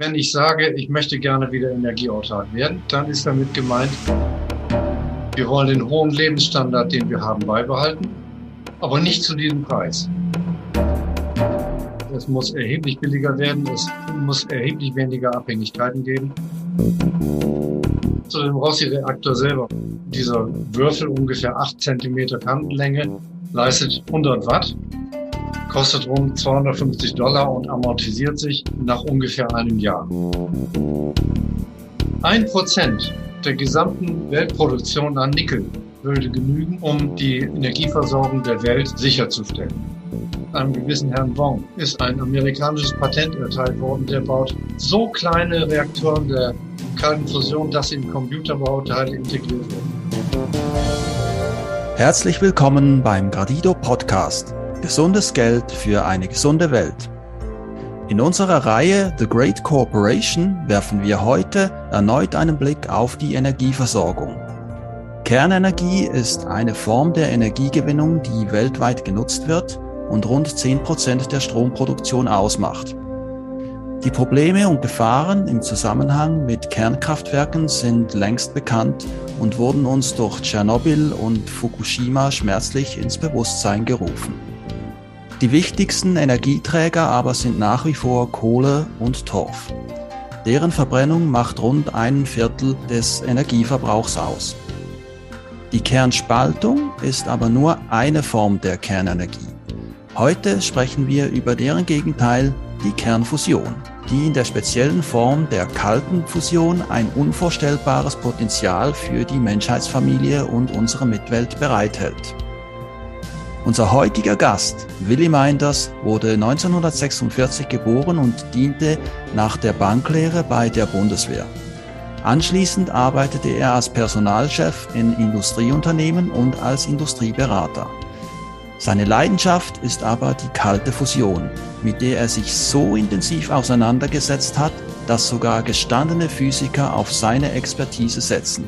Wenn ich sage, ich möchte gerne wieder energieautark werden, dann ist damit gemeint, wir wollen den hohen Lebensstandard, den wir haben, beibehalten, aber nicht zu diesem Preis. Es muss erheblich billiger werden, es muss erheblich weniger Abhängigkeiten geben. Zu dem Rossi-Reaktor selber. Dieser Würfel ungefähr 8 cm Kantenlänge leistet 100 Watt kostet rund 250 Dollar und amortisiert sich nach ungefähr einem Jahr. Ein Prozent der gesamten Weltproduktion an Nickel würde genügen, um die Energieversorgung der Welt sicherzustellen. Einem gewissen Herrn Wong ist ein amerikanisches Patent erteilt worden, der baut so kleine Reaktoren der kalten Fusion, dass sie in Computerbauteile integriert werden. Herzlich willkommen beim Gradido Podcast. Gesundes Geld für eine gesunde Welt. In unserer Reihe The Great Corporation werfen wir heute erneut einen Blick auf die Energieversorgung. Kernenergie ist eine Form der Energiegewinnung, die weltweit genutzt wird und rund 10% der Stromproduktion ausmacht. Die Probleme und Gefahren im Zusammenhang mit Kernkraftwerken sind längst bekannt und wurden uns durch Tschernobyl und Fukushima schmerzlich ins Bewusstsein gerufen. Die wichtigsten Energieträger aber sind nach wie vor Kohle und Torf. Deren Verbrennung macht rund ein Viertel des Energieverbrauchs aus. Die Kernspaltung ist aber nur eine Form der Kernenergie. Heute sprechen wir über deren Gegenteil, die Kernfusion, die in der speziellen Form der kalten Fusion ein unvorstellbares Potenzial für die Menschheitsfamilie und unsere Mitwelt bereithält. Unser heutiger Gast, Willy Meinders, wurde 1946 geboren und diente nach der Banklehre bei der Bundeswehr. Anschließend arbeitete er als Personalchef in Industrieunternehmen und als Industrieberater. Seine Leidenschaft ist aber die kalte Fusion, mit der er sich so intensiv auseinandergesetzt hat, dass sogar gestandene Physiker auf seine Expertise setzen.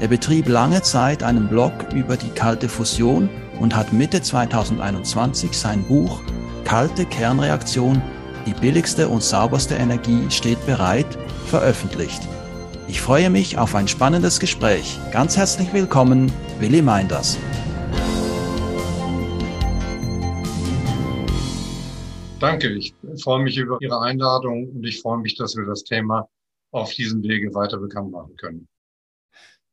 Er betrieb lange Zeit einen Blog über die kalte Fusion und hat Mitte 2021 sein Buch Kalte Kernreaktion, die billigste und sauberste Energie steht bereit, veröffentlicht. Ich freue mich auf ein spannendes Gespräch. Ganz herzlich willkommen, Willi Meinders. Danke, ich freue mich über Ihre Einladung und ich freue mich, dass wir das Thema auf diesem Wege weiter bekannt machen können.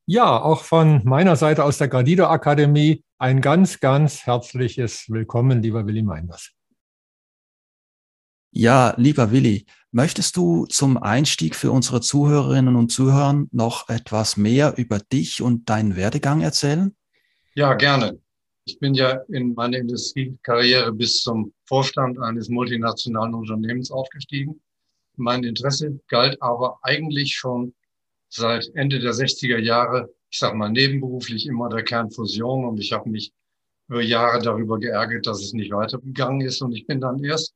Ja, auch von meiner Seite aus der Gradido Akademie ein ganz, ganz herzliches Willkommen, lieber Willi Meinders. Ja, lieber Willi, möchtest du zum Einstieg für unsere Zuhörerinnen und Zuhörer noch etwas mehr über dich und deinen Werdegang erzählen? Ja, gerne. Ich bin ja in meiner Industriekarriere bis zum Vorstand eines multinationalen Unternehmens aufgestiegen. Mein Interesse galt aber eigentlich schon seit Ende der 60er Jahre, ich sage mal nebenberuflich immer der Kernfusion. Und ich habe mich über Jahre darüber geärgert, dass es nicht weitergegangen ist. Und ich bin dann erst,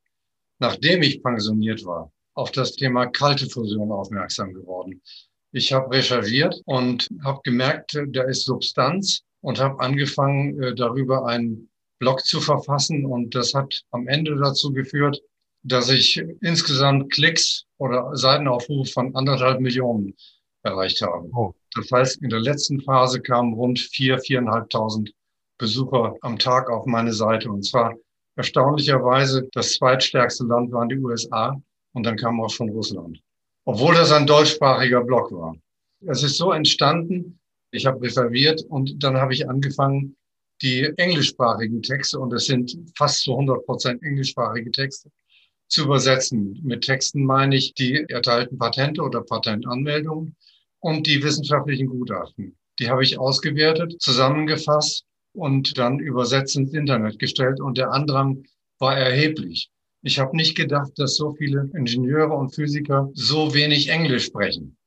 nachdem ich pensioniert war, auf das Thema kalte Fusion aufmerksam geworden. Ich habe recherchiert und habe gemerkt, da ist Substanz und habe angefangen, äh, darüber einen Blog zu verfassen. Und das hat am Ende dazu geführt, dass ich insgesamt Klicks oder Seitenaufrufe von anderthalb Millionen erreicht haben. Oh. Das heißt, in der letzten Phase kamen rund vier, viereinhalbtausend Besucher am Tag auf meine Seite. Und zwar erstaunlicherweise das zweitstärkste Land waren die USA und dann kam auch schon Russland. Obwohl das ein deutschsprachiger Blog war. Es ist so entstanden, ich habe reserviert und dann habe ich angefangen, die englischsprachigen Texte, und es sind fast zu 100 Prozent englischsprachige Texte, zu übersetzen. Mit Texten meine ich die erteilten Patente oder Patentanmeldungen und die wissenschaftlichen Gutachten. Die habe ich ausgewertet, zusammengefasst und dann übersetzt ins Internet gestellt und der Andrang war erheblich. Ich habe nicht gedacht, dass so viele Ingenieure und Physiker so wenig Englisch sprechen.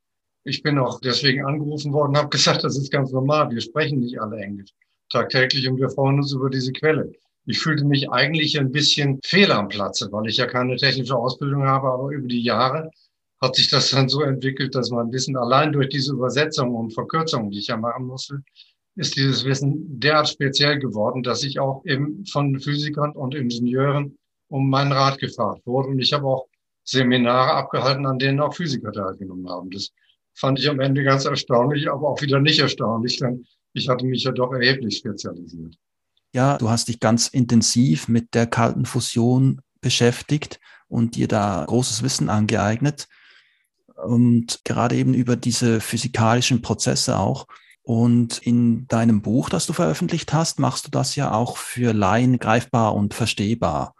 Ich bin auch deswegen angerufen worden, habe gesagt, das ist ganz normal. Wir sprechen nicht alle Englisch tagtäglich und wir freuen uns über diese Quelle. Ich fühlte mich eigentlich ein bisschen fehl am Platze, weil ich ja keine technische Ausbildung habe, aber über die Jahre hat sich das dann so entwickelt, dass mein Wissen allein durch diese Übersetzungen und Verkürzungen, die ich ja machen musste, ist dieses Wissen derart speziell geworden, dass ich auch eben von Physikern und Ingenieuren um meinen Rat gefragt wurde. Und ich habe auch Seminare abgehalten, an denen auch Physiker teilgenommen haben. Das fand ich am Ende ganz erstaunlich, aber auch wieder nicht erstaunlich, denn ich hatte mich ja doch erheblich spezialisiert. Ja, du hast dich ganz intensiv mit der kalten Fusion beschäftigt und dir da großes Wissen angeeignet und gerade eben über diese physikalischen Prozesse auch. Und in deinem Buch, das du veröffentlicht hast, machst du das ja auch für Laien greifbar und verstehbar.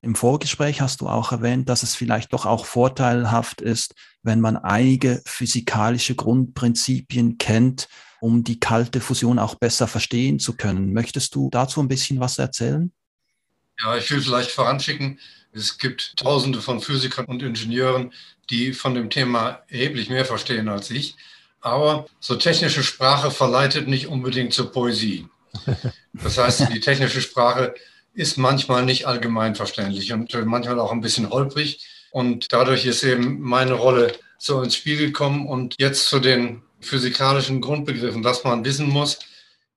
Im Vorgespräch hast du auch erwähnt, dass es vielleicht doch auch vorteilhaft ist, wenn man einige physikalische Grundprinzipien kennt, um die kalte Fusion auch besser verstehen zu können. Möchtest du dazu ein bisschen was erzählen? Ja, ich will vielleicht voranschicken, es gibt Tausende von Physikern und Ingenieuren, die von dem Thema erheblich mehr verstehen als ich. Aber so technische Sprache verleitet nicht unbedingt zur Poesie. Das heißt, die technische Sprache ist manchmal nicht allgemein verständlich und manchmal auch ein bisschen holprig. Und dadurch ist eben meine Rolle so ins Spiel gekommen. Und jetzt zu den physikalischen Grundbegriffen, was man wissen muss.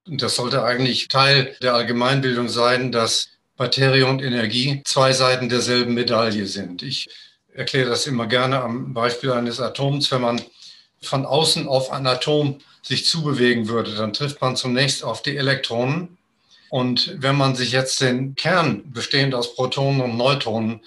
Und das sollte eigentlich Teil der Allgemeinbildung sein, dass Materie und Energie zwei Seiten derselben Medaille sind. Ich erkläre das immer gerne am Beispiel eines Atoms. Wenn man von außen auf ein Atom sich zubewegen würde, dann trifft man zunächst auf die Elektronen und wenn man sich jetzt den Kern bestehend aus Protonen und Neutronen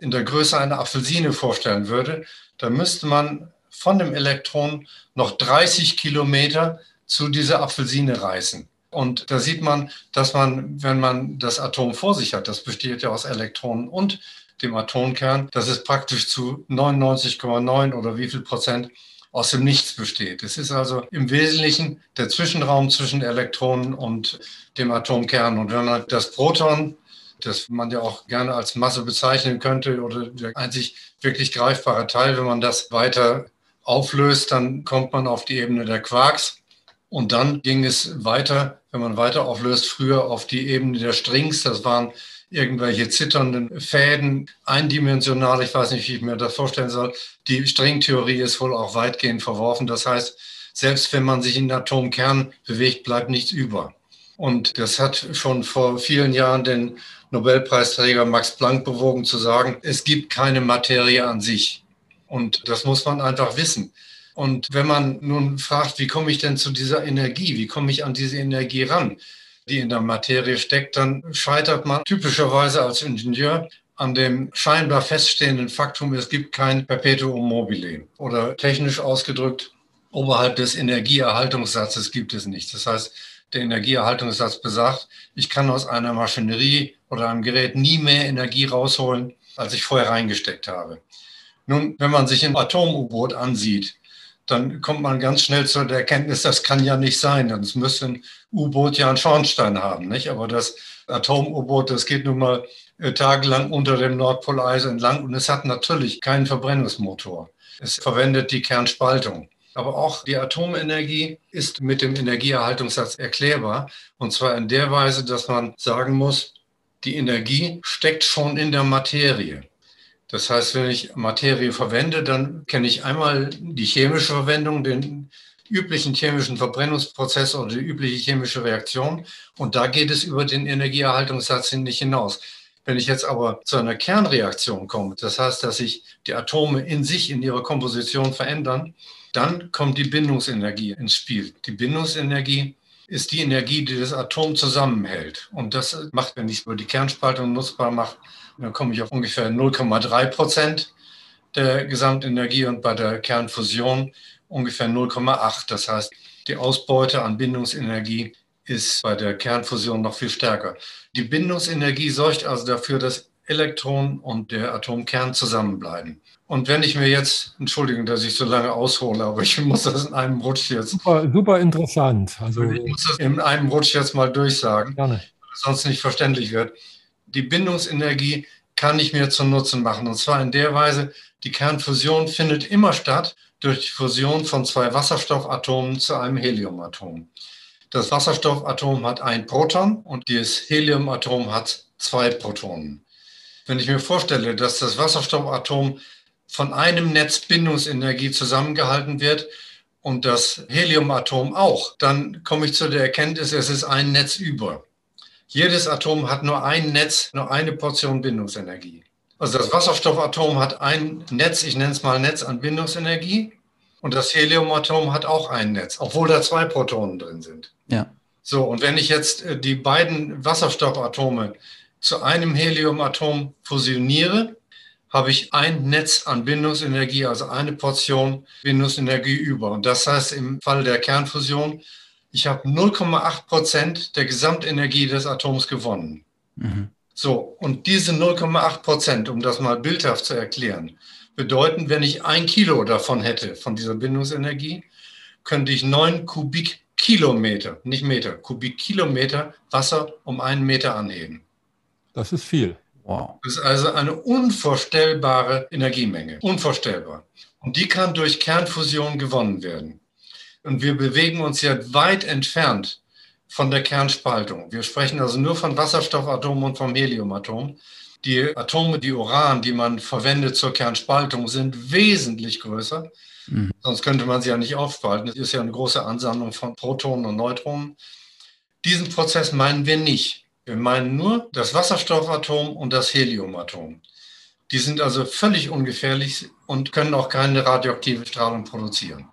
in der Größe einer Apfelsine vorstellen würde, dann müsste man von dem Elektron noch 30 Kilometer zu dieser Apfelsine reißen. Und da sieht man, dass man, wenn man das Atom vor sich hat, das besteht ja aus Elektronen und dem Atomkern, dass es praktisch zu 99,9 oder wie viel Prozent aus dem Nichts besteht. Es ist also im Wesentlichen der Zwischenraum zwischen Elektronen und dem Atomkern. Und wenn man das Proton, das man ja auch gerne als Masse bezeichnen könnte, oder der einzig wirklich greifbare Teil, wenn man das weiter auflöst, dann kommt man auf die Ebene der Quarks. Und dann ging es weiter, wenn man weiter auflöst, früher auf die Ebene der Strings. Das waren irgendwelche zitternden Fäden, eindimensional, ich weiß nicht, wie ich mir das vorstellen soll. Die Stringtheorie ist wohl auch weitgehend verworfen. Das heißt, selbst wenn man sich in den Atomkern bewegt, bleibt nichts über. Und das hat schon vor vielen Jahren den Nobelpreisträger Max Planck bewogen zu sagen, es gibt keine Materie an sich. Und das muss man einfach wissen. Und wenn man nun fragt, wie komme ich denn zu dieser Energie? Wie komme ich an diese Energie ran? die in der Materie steckt, dann scheitert man typischerweise als Ingenieur an dem scheinbar feststehenden Faktum, es gibt kein Perpetuum mobile. Oder technisch ausgedrückt, oberhalb des Energieerhaltungssatzes gibt es nichts. Das heißt, der Energieerhaltungssatz besagt, ich kann aus einer Maschinerie oder einem Gerät nie mehr Energie rausholen, als ich vorher reingesteckt habe. Nun, wenn man sich ein Atom-U-Boot ansieht, dann kommt man ganz schnell zu der Erkenntnis, das kann ja nicht sein. Dann müsste ein U-Boot ja einen Schornstein haben, nicht? Aber das Atom-U-Boot, das geht nun mal äh, tagelang unter dem Nordpoleis entlang und es hat natürlich keinen Verbrennungsmotor. Es verwendet die Kernspaltung. Aber auch die Atomenergie ist mit dem Energieerhaltungssatz erklärbar. Und zwar in der Weise, dass man sagen muss, die Energie steckt schon in der Materie. Das heißt, wenn ich Materie verwende, dann kenne ich einmal die chemische Verwendung, den üblichen chemischen Verbrennungsprozess oder die übliche chemische Reaktion. Und da geht es über den Energieerhaltungssatz nicht hinaus. Wenn ich jetzt aber zu einer Kernreaktion komme, das heißt, dass sich die Atome in sich, in ihrer Komposition verändern, dann kommt die Bindungsenergie ins Spiel. Die Bindungsenergie ist die Energie, die das Atom zusammenhält. Und das macht, wenn ich es über die Kernspaltung nutzbar mache, dann komme ich auf ungefähr 0,3 Prozent der Gesamtenergie und bei der Kernfusion ungefähr 0,8. Das heißt, die Ausbeute an Bindungsenergie ist bei der Kernfusion noch viel stärker. Die Bindungsenergie sorgt also dafür, dass Elektron und der Atomkern zusammenbleiben. Und wenn ich mir jetzt, Entschuldigung, dass ich so lange aushole, aber ich muss das in einem Rutsch jetzt. Super, super interessant. Also ich muss das in einem Rutsch jetzt mal durchsagen, Gerne. sonst nicht verständlich wird die Bindungsenergie kann ich mir zum Nutzen machen. Und zwar in der Weise, die Kernfusion findet immer statt durch die Fusion von zwei Wasserstoffatomen zu einem Heliumatom. Das Wasserstoffatom hat ein Proton und das Heliumatom hat zwei Protonen. Wenn ich mir vorstelle, dass das Wasserstoffatom von einem Netz Bindungsenergie zusammengehalten wird und das Heliumatom auch, dann komme ich zu der Erkenntnis, es ist ein Netz über. Jedes Atom hat nur ein Netz, nur eine Portion Bindungsenergie. Also das Wasserstoffatom hat ein Netz, ich nenne es mal Netzanbindungsenergie. Und das Heliumatom hat auch ein Netz, obwohl da zwei Protonen drin sind. Ja. So, und wenn ich jetzt äh, die beiden Wasserstoffatome zu einem Heliumatom fusioniere, habe ich ein Netz an Bindungsenergie, also eine Portion Bindungsenergie über. Und das heißt im Fall der Kernfusion, ich habe 0,8 Prozent der Gesamtenergie des Atoms gewonnen. Mhm. So, und diese 0,8 Prozent, um das mal bildhaft zu erklären, bedeuten, wenn ich ein Kilo davon hätte, von dieser Bindungsenergie, könnte ich neun Kubikkilometer, nicht Meter, Kubikkilometer Wasser um einen Meter anheben. Das ist viel. Wow. Das ist also eine unvorstellbare Energiemenge. Unvorstellbar. Und die kann durch Kernfusion gewonnen werden. Und wir bewegen uns ja weit entfernt von der Kernspaltung. Wir sprechen also nur von Wasserstoffatomen und vom Heliumatom. Die Atome, die Uran, die man verwendet zur Kernspaltung, sind wesentlich größer. Mhm. Sonst könnte man sie ja nicht aufspalten. Es ist ja eine große Ansammlung von Protonen und Neutronen. Diesen Prozess meinen wir nicht. Wir meinen nur das Wasserstoffatom und das Heliumatom. Die sind also völlig ungefährlich und können auch keine radioaktive Strahlung produzieren.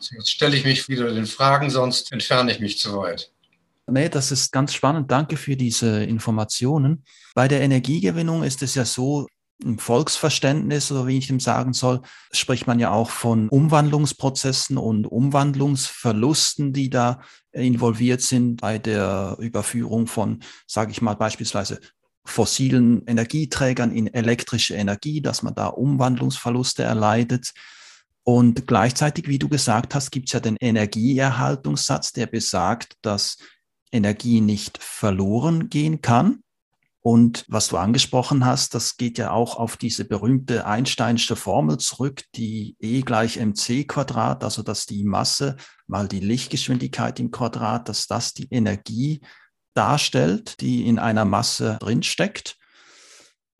Jetzt stelle ich mich wieder den Fragen, sonst entferne ich mich zu weit. Nee, das ist ganz spannend. Danke für diese Informationen. Bei der Energiegewinnung ist es ja so, im Volksverständnis oder wie ich ihm sagen soll, spricht man ja auch von Umwandlungsprozessen und Umwandlungsverlusten, die da involviert sind bei der Überführung von, sage ich mal beispielsweise, fossilen Energieträgern in elektrische Energie, dass man da Umwandlungsverluste erleidet. Und gleichzeitig, wie du gesagt hast, gibt es ja den Energieerhaltungssatz, der besagt, dass Energie nicht verloren gehen kann. Und was du angesprochen hast, das geht ja auch auf diese berühmte Einsteinsche Formel zurück, die E gleich mc Quadrat, also dass die Masse mal die Lichtgeschwindigkeit im Quadrat, dass das die Energie darstellt, die in einer Masse drinsteckt.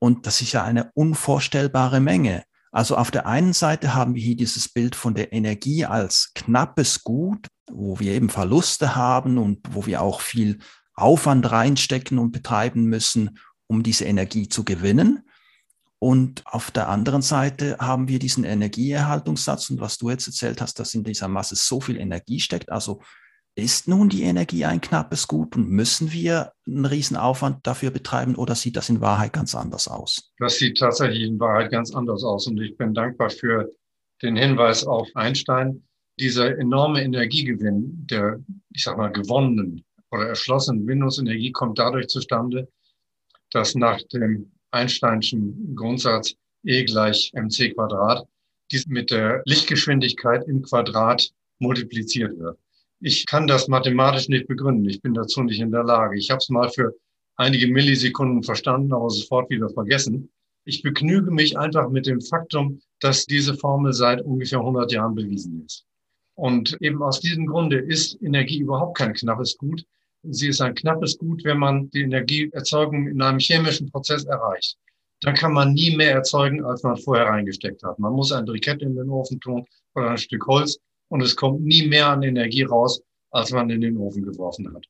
Und das ist ja eine unvorstellbare Menge. Also auf der einen Seite haben wir hier dieses Bild von der Energie als knappes Gut, wo wir eben Verluste haben und wo wir auch viel Aufwand reinstecken und betreiben müssen, um diese Energie zu gewinnen. Und auf der anderen Seite haben wir diesen Energieerhaltungssatz und was du jetzt erzählt hast, dass in dieser Masse so viel Energie steckt. Also ist nun die Energie ein knappes Gut und müssen wir einen Riesenaufwand dafür betreiben oder sieht das in Wahrheit ganz anders aus? Das sieht tatsächlich in Wahrheit ganz anders aus und ich bin dankbar für den Hinweis auf Einstein. Dieser enorme Energiegewinn der, ich sag mal, gewonnenen oder erschlossenen Bindungsenergie kommt dadurch zustande, dass nach dem Einsteinschen Grundsatz E gleich mc Quadrat dies mit der Lichtgeschwindigkeit im Quadrat multipliziert wird. Ich kann das mathematisch nicht begründen. Ich bin dazu nicht in der Lage. Ich habe es mal für einige Millisekunden verstanden, aber sofort wieder vergessen. Ich begnüge mich einfach mit dem Faktum, dass diese Formel seit ungefähr 100 Jahren bewiesen ist. Und eben aus diesem Grunde ist Energie überhaupt kein knappes Gut, Sie ist ein knappes Gut, wenn man die Energieerzeugung in einem chemischen Prozess erreicht. Dann kann man nie mehr erzeugen, als man vorher reingesteckt hat. Man muss ein Brikett in den Ofen tun oder ein Stück Holz und es kommt nie mehr an Energie raus, als man in den Ofen geworfen hat.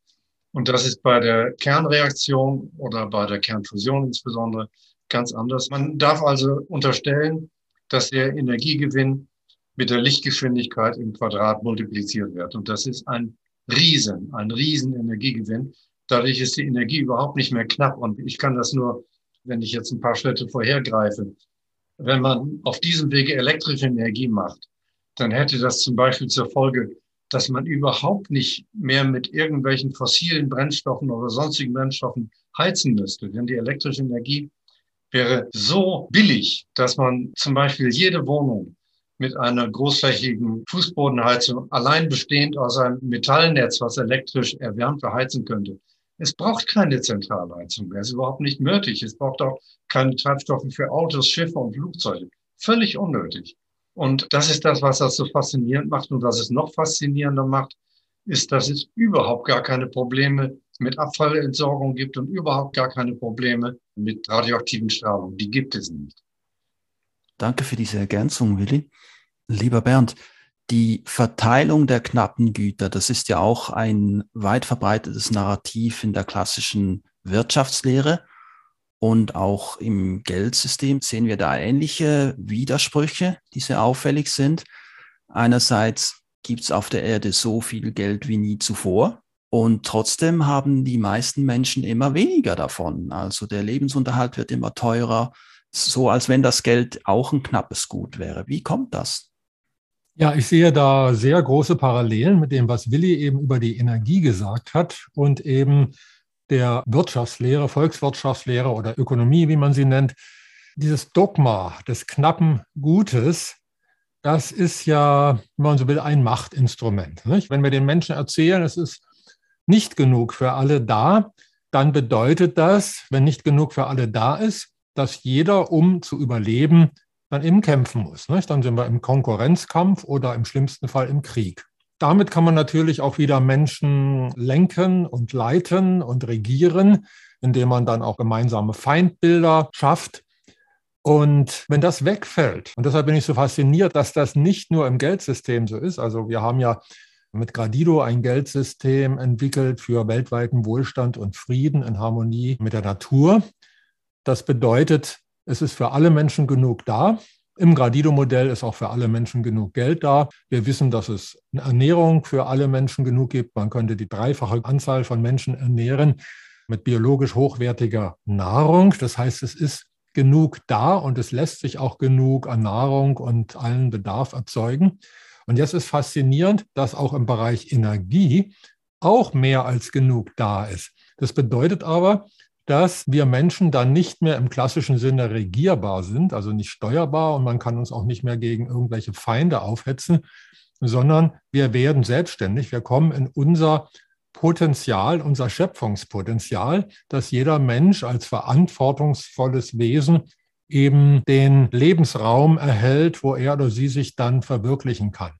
Und das ist bei der Kernreaktion oder bei der Kernfusion insbesondere ganz anders. Man darf also unterstellen, dass der Energiegewinn mit der Lichtgeschwindigkeit im Quadrat multipliziert wird. Und das ist ein Riesen, ein riesen Energiegewinn. Dadurch ist die Energie überhaupt nicht mehr knapp. Und ich kann das nur, wenn ich jetzt ein paar Schritte vorhergreife, wenn man auf diesem Wege elektrische Energie macht, dann hätte das zum Beispiel zur Folge, dass man überhaupt nicht mehr mit irgendwelchen fossilen Brennstoffen oder sonstigen Brennstoffen heizen müsste. Denn die elektrische Energie wäre so billig, dass man zum Beispiel jede Wohnung mit einer großflächigen Fußbodenheizung, allein bestehend aus einem Metallnetz, was elektrisch erwärmt verheizen könnte. Es braucht keine Zentralheizung mehr. Es ist überhaupt nicht nötig. Es braucht auch keine Treibstoffe für Autos, Schiffe und Flugzeuge. Völlig unnötig. Und das ist das, was das so faszinierend macht. Und was es noch faszinierender macht, ist, dass es überhaupt gar keine Probleme mit Abfallentsorgung gibt und überhaupt gar keine Probleme mit radioaktiven Strahlung. Die gibt es nicht. Danke für diese Ergänzung, Willi. Lieber Bernd, die Verteilung der knappen Güter, das ist ja auch ein weit verbreitetes Narrativ in der klassischen Wirtschaftslehre. Und auch im Geldsystem sehen wir da ähnliche Widersprüche, die sehr auffällig sind. Einerseits gibt es auf der Erde so viel Geld wie nie zuvor. Und trotzdem haben die meisten Menschen immer weniger davon. Also der Lebensunterhalt wird immer teurer, so als wenn das Geld auch ein knappes Gut wäre. Wie kommt das? Ja, ich sehe da sehr große Parallelen mit dem, was Willi eben über die Energie gesagt hat und eben der Wirtschaftslehre, Volkswirtschaftslehre oder Ökonomie, wie man sie nennt. Dieses Dogma des knappen Gutes, das ist ja, wenn man so will, ein Machtinstrument. Nicht? Wenn wir den Menschen erzählen, es ist nicht genug für alle da, dann bedeutet das, wenn nicht genug für alle da ist, dass jeder, um zu überleben, dann eben kämpfen muss. Nicht? Dann sind wir im Konkurrenzkampf oder im schlimmsten Fall im Krieg. Damit kann man natürlich auch wieder Menschen lenken und leiten und regieren, indem man dann auch gemeinsame Feindbilder schafft. Und wenn das wegfällt, und deshalb bin ich so fasziniert, dass das nicht nur im Geldsystem so ist, also wir haben ja mit Gradido ein Geldsystem entwickelt für weltweiten Wohlstand und Frieden in Harmonie mit der Natur. Das bedeutet, es ist für alle Menschen genug da. Im Gradido-Modell ist auch für alle Menschen genug Geld da. Wir wissen, dass es Ernährung für alle Menschen genug gibt. Man könnte die dreifache Anzahl von Menschen ernähren mit biologisch hochwertiger Nahrung. Das heißt, es ist genug da und es lässt sich auch genug an Nahrung und allen Bedarf erzeugen. Und jetzt ist faszinierend, dass auch im Bereich Energie auch mehr als genug da ist. Das bedeutet aber, dass wir Menschen dann nicht mehr im klassischen Sinne regierbar sind, also nicht steuerbar und man kann uns auch nicht mehr gegen irgendwelche Feinde aufhetzen, sondern wir werden selbstständig. Wir kommen in unser Potenzial, unser Schöpfungspotenzial, dass jeder Mensch als verantwortungsvolles Wesen eben den Lebensraum erhält, wo er oder sie sich dann verwirklichen kann.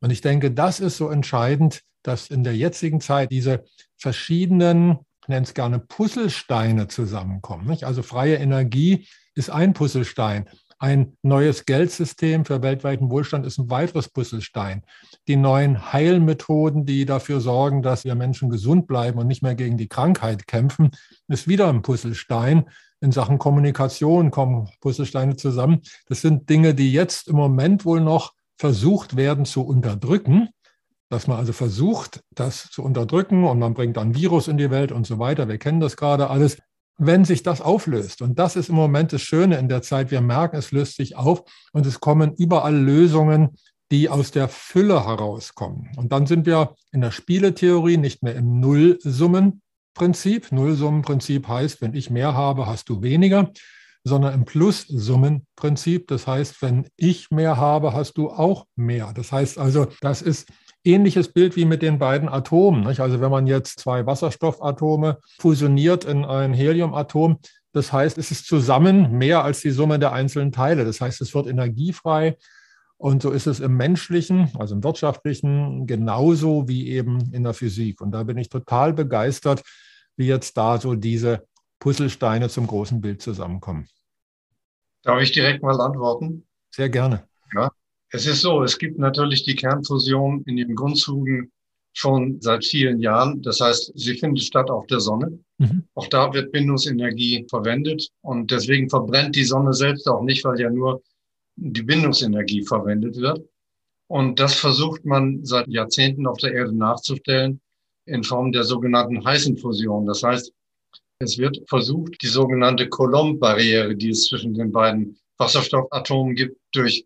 Und ich denke, das ist so entscheidend, dass in der jetzigen Zeit diese verschiedenen nenne es gerne Puzzlesteine zusammenkommen. Nicht? Also freie Energie ist ein Puzzlestein. Ein neues Geldsystem für weltweiten Wohlstand ist ein weiteres Puzzlestein. Die neuen Heilmethoden, die dafür sorgen, dass wir Menschen gesund bleiben und nicht mehr gegen die Krankheit kämpfen, ist wieder ein Puzzlestein. In Sachen Kommunikation kommen Puzzlesteine zusammen. Das sind Dinge, die jetzt im Moment wohl noch versucht werden zu unterdrücken dass man also versucht, das zu unterdrücken und man bringt dann Virus in die Welt und so weiter. Wir kennen das gerade alles. Wenn sich das auflöst, und das ist im Moment das Schöne in der Zeit, wir merken, es löst sich auf und es kommen überall Lösungen, die aus der Fülle herauskommen. Und dann sind wir in der Spieletheorie nicht mehr im Nullsummenprinzip. Nullsummenprinzip heißt, wenn ich mehr habe, hast du weniger, sondern im Plussummenprinzip. Das heißt, wenn ich mehr habe, hast du auch mehr. Das heißt also, das ist ähnliches Bild wie mit den beiden Atomen. Nicht? Also wenn man jetzt zwei Wasserstoffatome fusioniert in ein Heliumatom, das heißt, es ist zusammen mehr als die Summe der einzelnen Teile. Das heißt, es wird energiefrei. Und so ist es im menschlichen, also im wirtschaftlichen, genauso wie eben in der Physik. Und da bin ich total begeistert, wie jetzt da so diese Puzzlesteine zum großen Bild zusammenkommen. Darf ich direkt mal antworten? Sehr gerne. Ja, es ist so, es gibt natürlich die Kernfusion in den Grundzügen schon seit vielen Jahren. Das heißt, sie findet statt auf der Sonne. Mhm. Auch da wird Bindungsenergie verwendet und deswegen verbrennt die Sonne selbst auch nicht, weil ja nur die Bindungsenergie verwendet wird. Und das versucht man seit Jahrzehnten auf der Erde nachzustellen in Form der sogenannten heißen Fusion. Das heißt, es wird versucht, die sogenannte Coulomb-Barriere, die es zwischen den beiden Wasserstoffatomen gibt, durch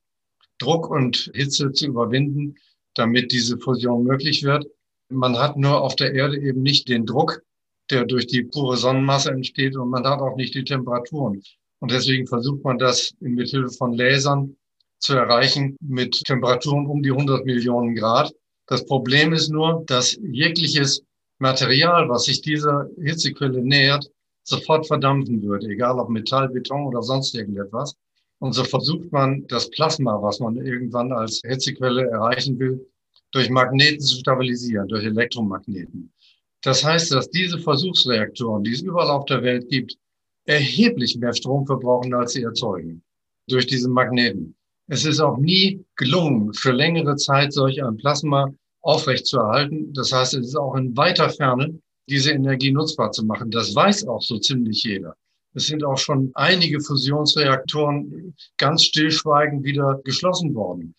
Druck und Hitze zu überwinden, damit diese Fusion möglich wird. Man hat nur auf der Erde eben nicht den Druck, der durch die pure Sonnenmasse entsteht und man hat auch nicht die Temperaturen. Und deswegen versucht man das mit Hilfe von Lasern zu erreichen mit Temperaturen um die 100 Millionen Grad. Das Problem ist nur, dass jegliches Material, was sich dieser Hitzequelle nähert, sofort verdampfen würde, egal ob Metall, Beton oder sonst irgendetwas. Und so versucht man das Plasma, was man irgendwann als Hitzequelle erreichen will, durch Magneten zu stabilisieren, durch Elektromagneten. Das heißt, dass diese Versuchsreaktoren, die es überall auf der Welt gibt, erheblich mehr Strom verbrauchen, als sie erzeugen, durch diese Magneten. Es ist auch nie gelungen, für längere Zeit solch ein Plasma aufrecht zu erhalten. Das heißt, es ist auch in weiter Ferne, diese Energie nutzbar zu machen. Das weiß auch so ziemlich jeder. Es sind auch schon einige Fusionsreaktoren ganz stillschweigend wieder geschlossen worden.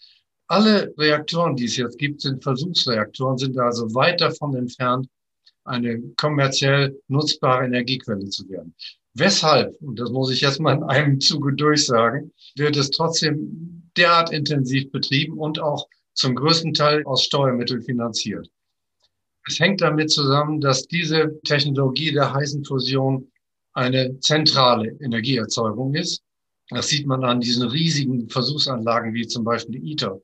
Alle Reaktoren, die es jetzt gibt, sind Versuchsreaktoren, sind also weit davon entfernt, eine kommerziell nutzbare Energiequelle zu werden. Weshalb, und das muss ich jetzt mal in einem Zuge durchsagen, wird es trotzdem derart intensiv betrieben und auch zum größten Teil aus Steuermitteln finanziert. Es hängt damit zusammen, dass diese Technologie der heißen Fusion eine zentrale Energieerzeugung ist. Das sieht man an diesen riesigen Versuchsanlagen wie zum Beispiel die ITER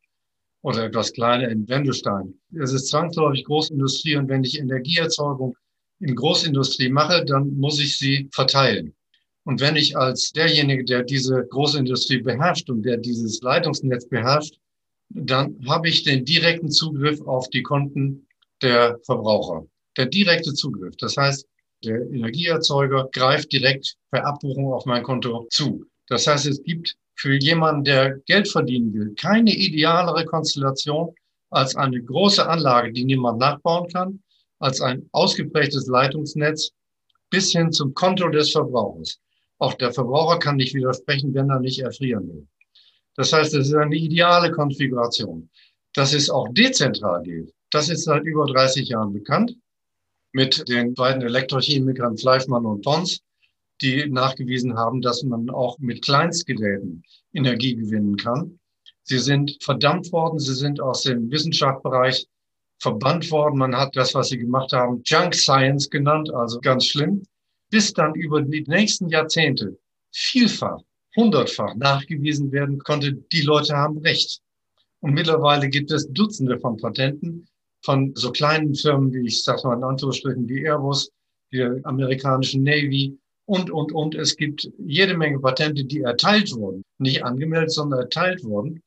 oder etwas kleiner in Wendelstein. Es ist zwangsläufig Großindustrie und wenn ich Energieerzeugung in Großindustrie mache, dann muss ich sie verteilen. Und wenn ich als derjenige, der diese Großindustrie beherrscht und der dieses Leitungsnetz beherrscht, dann habe ich den direkten Zugriff auf die Konten der Verbraucher. Der direkte Zugriff. Das heißt, der Energieerzeuger greift direkt per Abbuchung auf mein Konto zu. Das heißt, es gibt für jemanden, der Geld verdienen will, keine idealere Konstellation als eine große Anlage, die niemand nachbauen kann, als ein ausgeprägtes Leitungsnetz bis hin zum Konto des Verbrauchers. Auch der Verbraucher kann nicht widersprechen, wenn er nicht erfrieren will. Das heißt, es ist eine ideale Konfiguration. Dass es auch dezentral geht, das ist seit über 30 Jahren bekannt mit den beiden Elektrochemikern Fleischmann und Pons, die nachgewiesen haben, dass man auch mit Kleinstgeräten Energie gewinnen kann. Sie sind verdammt worden, sie sind aus dem Wissenschaftsbereich verbannt worden. Man hat das, was sie gemacht haben, Junk Science genannt, also ganz schlimm, bis dann über die nächsten Jahrzehnte vielfach, hundertfach nachgewiesen werden konnte, die Leute haben recht. Und mittlerweile gibt es Dutzende von Patenten, von so kleinen Firmen wie ich sage mal in Anführungsstrichen wie Airbus, der amerikanischen Navy und, und, und. Es gibt jede Menge Patente, die erteilt wurden. Nicht angemeldet, sondern erteilt wurden.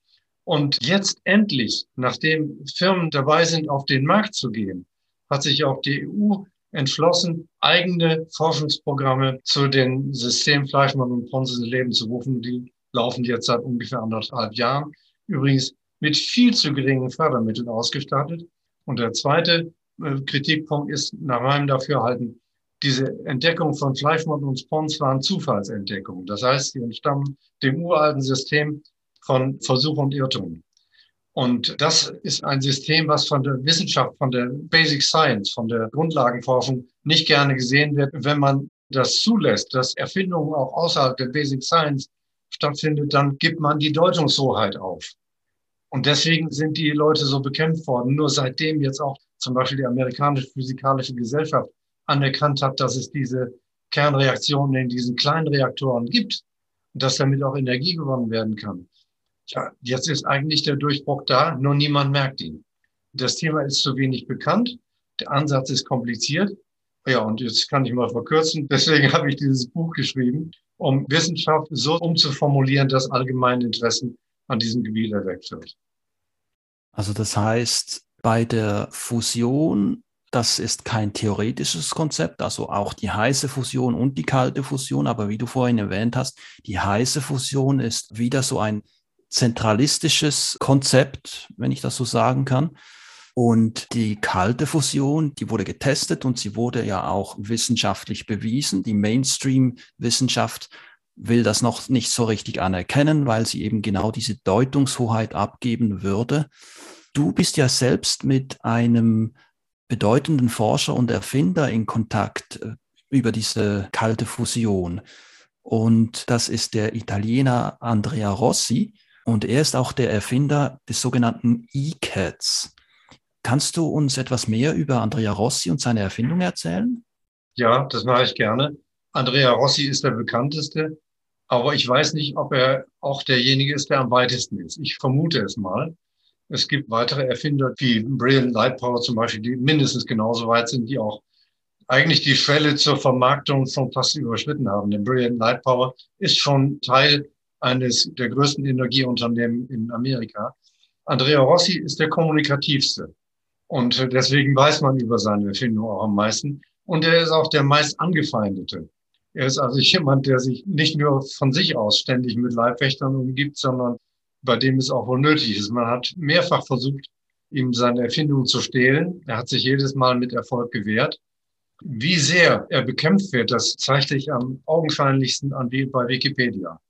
Und jetzt endlich, nachdem Firmen dabei sind, auf den Markt zu gehen, hat sich auch die EU entschlossen, eigene Forschungsprogramme zu den Systemen Fleischmann und Ponce ins Leben zu rufen. Die laufen jetzt seit ungefähr anderthalb Jahren. Übrigens mit viel zu geringen Fördermitteln ausgestattet. Und der zweite äh, Kritikpunkt ist nach meinem Dafürhalten, diese Entdeckung von Fleischmann und Spons waren Zufallsentdeckungen. Das heißt, sie entstammen dem uralten System von Versuch und Irrtum. Und das ist ein System, was von der Wissenschaft, von der Basic Science, von der Grundlagenforschung nicht gerne gesehen wird. Wenn man das zulässt, dass Erfindungen auch außerhalb der Basic Science stattfindet, dann gibt man die Deutungshoheit auf. Und deswegen sind die Leute so bekämpft worden. Nur seitdem jetzt auch zum Beispiel die amerikanische physikalische Gesellschaft anerkannt hat, dass es diese Kernreaktionen in diesen kleinen Reaktoren gibt und dass damit auch Energie gewonnen werden kann. Ja, jetzt ist eigentlich der Durchbruch da, nur niemand merkt ihn. Das Thema ist zu wenig bekannt. Der Ansatz ist kompliziert. Ja, und jetzt kann ich mal verkürzen. Deswegen habe ich dieses Buch geschrieben, um Wissenschaft so umzuformulieren, dass allgemeine Interessen an diesem Gebiet wird. Also das heißt, bei der Fusion, das ist kein theoretisches Konzept, also auch die heiße Fusion und die kalte Fusion, aber wie du vorhin erwähnt hast, die heiße Fusion ist wieder so ein zentralistisches Konzept, wenn ich das so sagen kann. Und die kalte Fusion, die wurde getestet und sie wurde ja auch wissenschaftlich bewiesen. Die Mainstream-Wissenschaft will das noch nicht so richtig anerkennen, weil sie eben genau diese Deutungshoheit abgeben würde. Du bist ja selbst mit einem bedeutenden Forscher und Erfinder in Kontakt äh, über diese kalte Fusion. Und das ist der Italiener Andrea Rossi. Und er ist auch der Erfinder des sogenannten E-Cats. Kannst du uns etwas mehr über Andrea Rossi und seine Erfindung erzählen? Ja, das mache ich gerne. Andrea Rossi ist der bekannteste, aber ich weiß nicht, ob er auch derjenige ist, der am weitesten ist. Ich vermute es mal. Es gibt weitere Erfinder wie Brilliant Light Power zum Beispiel, die mindestens genauso weit sind, die auch eigentlich die Schwelle zur Vermarktung schon fast überschritten haben. Denn Brilliant Light Power ist schon Teil eines der größten Energieunternehmen in Amerika. Andrea Rossi ist der kommunikativste. Und deswegen weiß man über seine Erfindung auch am meisten. Und er ist auch der meist angefeindete. Er ist also jemand, der sich nicht nur von sich aus ständig mit Leibwächtern umgibt, sondern bei dem es auch wohl nötig ist. Man hat mehrfach versucht, ihm seine Erfindung zu stehlen. Er hat sich jedes Mal mit Erfolg gewehrt. Wie sehr er bekämpft wird, das zeigt sich am augenscheinlichsten an wie bei Wikipedia.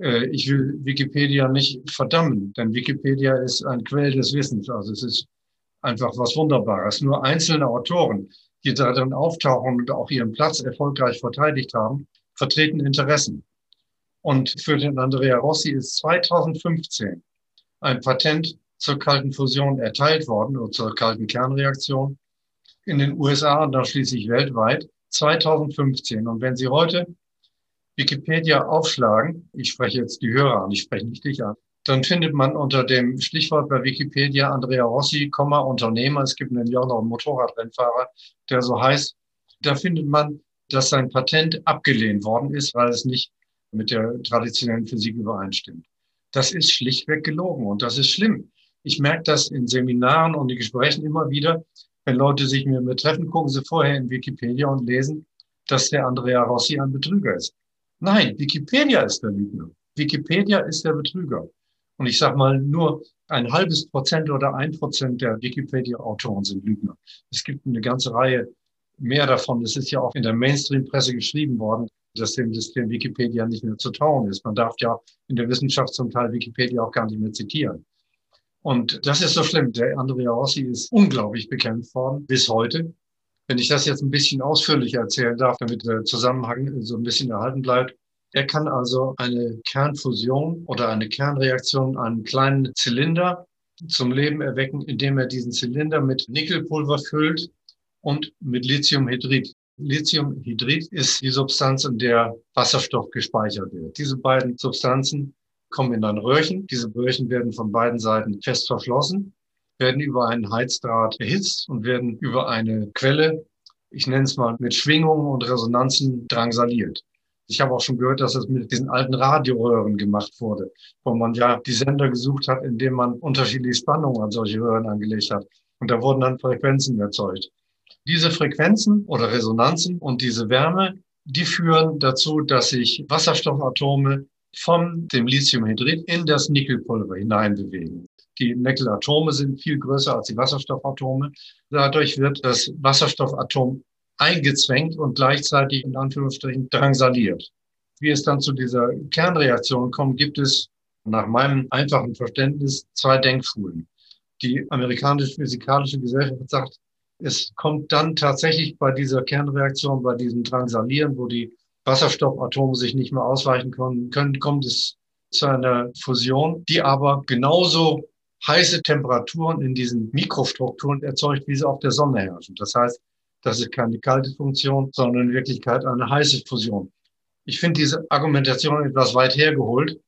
Äh, ich will Wikipedia nicht verdammen, denn Wikipedia ist ein Quell des Wissens. Also es ist einfach was Wunderbares. Nur einzelne Autoren, die darin auftauchen und auch ihren Platz erfolgreich verteidigt haben, vertreten Interessen. Und für den Andrea Rossi ist 2015 ein Patent zur kalten Fusion erteilt worden oder zur kalten Kernreaktion in den USA und dann schließlich weltweit 2015. Und wenn Sie heute Wikipedia aufschlagen, ich spreche jetzt die Hörer an, ich spreche nicht dich an, dann findet man unter dem Stichwort bei Wikipedia Andrea Rossi, Unternehmer, es gibt nämlich auch noch einen Motorradrennfahrer, der so heißt, da findet man, dass sein Patent abgelehnt worden ist, weil es nicht mit der traditionellen Physik übereinstimmt. Das ist schlichtweg gelogen und das ist schlimm. Ich merke das in Seminaren und in Gesprächen immer wieder, wenn Leute sich mit mir treffen, gucken sie vorher in Wikipedia und lesen, dass der Andrea Rossi ein Betrüger ist. Nein, Wikipedia ist der Lügner. Wikipedia ist der Betrüger. Und ich sage mal, nur ein halbes Prozent oder ein Prozent der Wikipedia-Autoren sind Lügner. Es gibt eine ganze Reihe mehr davon. Es ist ja auch in der Mainstream-Presse geschrieben worden, dass dem System Wikipedia nicht mehr zu trauen ist. Man darf ja in der Wissenschaft zum Teil Wikipedia auch gar nicht mehr zitieren. Und das ist so schlimm. Der Andrea Rossi ist unglaublich bekämpft worden bis heute. Wenn ich das jetzt ein bisschen ausführlicher erzählen darf, damit der Zusammenhang so ein bisschen erhalten bleibt. Er kann also eine Kernfusion oder eine Kernreaktion, einen kleinen Zylinder zum Leben erwecken, indem er diesen Zylinder mit Nickelpulver füllt und mit Lithiumhydrid. Lithiumhydrid ist die Substanz, in der Wasserstoff gespeichert wird. Diese beiden Substanzen kommen in ein Röhrchen. Diese Röhrchen werden von beiden Seiten fest verschlossen, werden über einen Heizdraht erhitzt und werden über eine Quelle, ich nenne es mal, mit Schwingungen und Resonanzen drangsaliert. Ich habe auch schon gehört, dass das mit diesen alten Radioröhren gemacht wurde, wo man ja die Sender gesucht hat, indem man unterschiedliche Spannungen an solche Röhren angelegt hat. Und da wurden dann Frequenzen erzeugt. Diese Frequenzen oder Resonanzen und diese Wärme, die führen dazu, dass sich Wasserstoffatome von dem Lithiumhydrid in das Nickelpulver hineinbewegen. Die Nickelatome sind viel größer als die Wasserstoffatome. Dadurch wird das Wasserstoffatom eingezwängt und gleichzeitig in Anführungsstrichen drangsaliert. Wie es dann zu dieser Kernreaktion kommt, gibt es nach meinem einfachen Verständnis zwei Denkschulen. Die amerikanische physikalische Gesellschaft sagt, es kommt dann tatsächlich bei dieser Kernreaktion, bei diesem Drangsalieren, wo die Wasserstoffatome sich nicht mehr ausweichen können, können kommt es zu einer Fusion, die aber genauso heiße Temperaturen in diesen Mikrostrukturen erzeugt, wie sie auf der Sonne herrschen. Das heißt, das ist keine kalte Funktion, sondern in Wirklichkeit eine heiße Fusion. Ich finde diese Argumentation etwas weit hergeholt,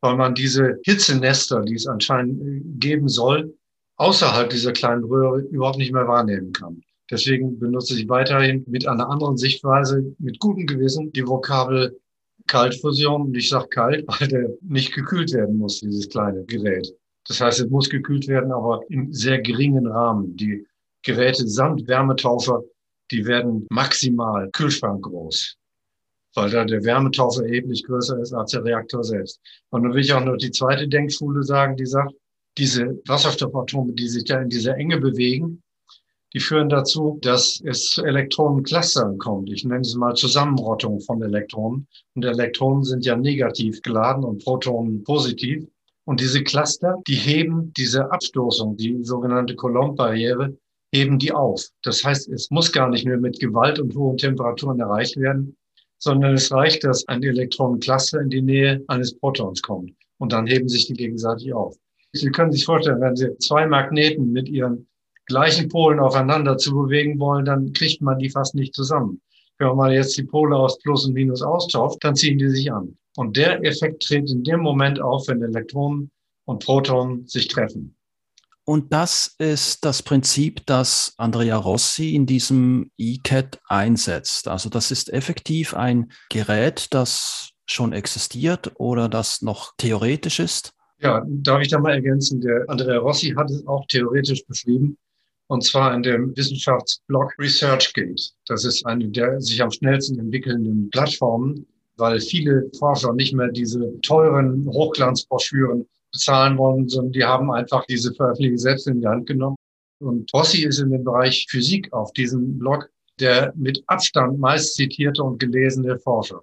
weil man diese Hitzenester, die es anscheinend äh, geben soll, außerhalb dieser kleinen Röhre überhaupt nicht mehr wahrnehmen kann. Deswegen benutze ich weiterhin mit einer anderen Sichtweise, mit gutem Gewissen, die Vokabel Kaltfusion. Und ich sage kalt, weil der nicht gekühlt werden muss, dieses kleine Gerät. Das heißt, es muss gekühlt werden, aber in sehr geringen Rahmen. Die Geräte samt Wärmetaufer, die werden maximal kühlschrankgroß, weil da der Wärmetaufer erheblich größer ist als der Reaktor selbst. Und dann will ich auch noch die zweite Denkschule sagen, die sagt, diese Wasserstoffatome, die sich da in dieser Enge bewegen, die führen dazu, dass es zu Elektronenclustern kommt. Ich nenne es mal Zusammenrottung von Elektronen. Und Elektronen sind ja negativ geladen und Protonen positiv. Und diese Cluster, die heben diese Abstoßung, die sogenannte Coulomb-Barriere, heben die auf. Das heißt, es muss gar nicht mehr mit Gewalt und hohen Temperaturen erreicht werden, sondern es reicht, dass ein Elektronencluster in die Nähe eines Protons kommt. Und dann heben sich die gegenseitig auf. Sie können sich vorstellen, wenn Sie zwei Magneten mit ihren gleichen Polen aufeinander zu bewegen wollen, dann kriegt man die fast nicht zusammen. Wenn man jetzt die Pole aus Plus und Minus austauscht, dann ziehen die sich an. Und der Effekt tritt in dem Moment auf, wenn Elektronen und Protonen sich treffen. Und das ist das Prinzip, das Andrea Rossi in diesem ECAT einsetzt. Also das ist effektiv ein Gerät, das schon existiert oder das noch theoretisch ist. Ja, darf ich da mal ergänzen? Der Andrea Rossi hat es auch theoretisch beschrieben. Und zwar in dem Wissenschaftsblog ResearchGate. Das ist eine der sich am schnellsten entwickelnden Plattformen, weil viele Forscher nicht mehr diese teuren Hochglanzbroschüren bezahlen wollen, sondern die haben einfach diese Veröffentlichung selbst in die Hand genommen. Und Rossi ist in dem Bereich Physik auf diesem Blog der mit Abstand meist zitierte und gelesene Forscher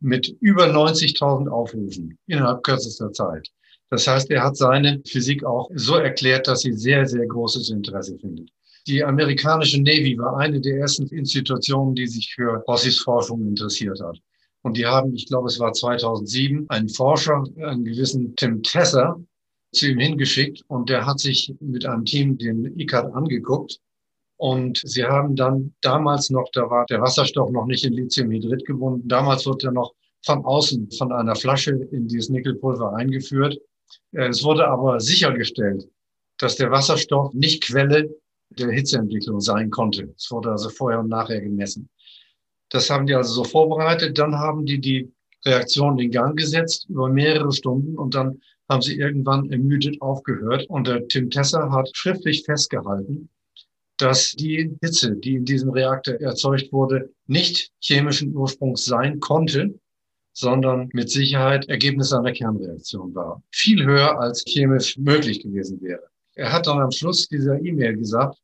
mit über 90.000 Aufrufen innerhalb kürzester Zeit. Das heißt, er hat seine Physik auch so erklärt, dass sie sehr, sehr großes Interesse findet. Die amerikanische Navy war eine der ersten Institutionen, die sich für Rossis Forschung interessiert hat. Und die haben, ich glaube, es war 2007, einen Forscher, einen gewissen Tim Tesser, zu ihm hingeschickt und der hat sich mit einem Team den ICAT angeguckt. Und sie haben dann damals noch, da war der Wasserstoff noch nicht in Lithiumhydrid gebunden, damals wurde er noch von außen von einer Flasche in dieses Nickelpulver eingeführt. Äh, es wurde aber sichergestellt, dass der Wasserstoff nicht Quelle der Hitzeentwicklung sein konnte. Es wurde also vorher und nachher gemessen. Das haben die also so vorbereitet. Dann haben die die Reaktion in Gang gesetzt über mehrere Stunden und dann haben sie irgendwann ermüdet aufgehört. Und der Tim Tesser hat schriftlich festgehalten, dass die Hitze, die in diesem Reaktor erzeugt wurde, nicht chemischen Ursprungs sein konnte, sondern mit Sicherheit Ergebnis einer Kernreaktion war. Viel höher als chemisch möglich gewesen wäre. Er hat dann am Schluss dieser E-Mail gesagt,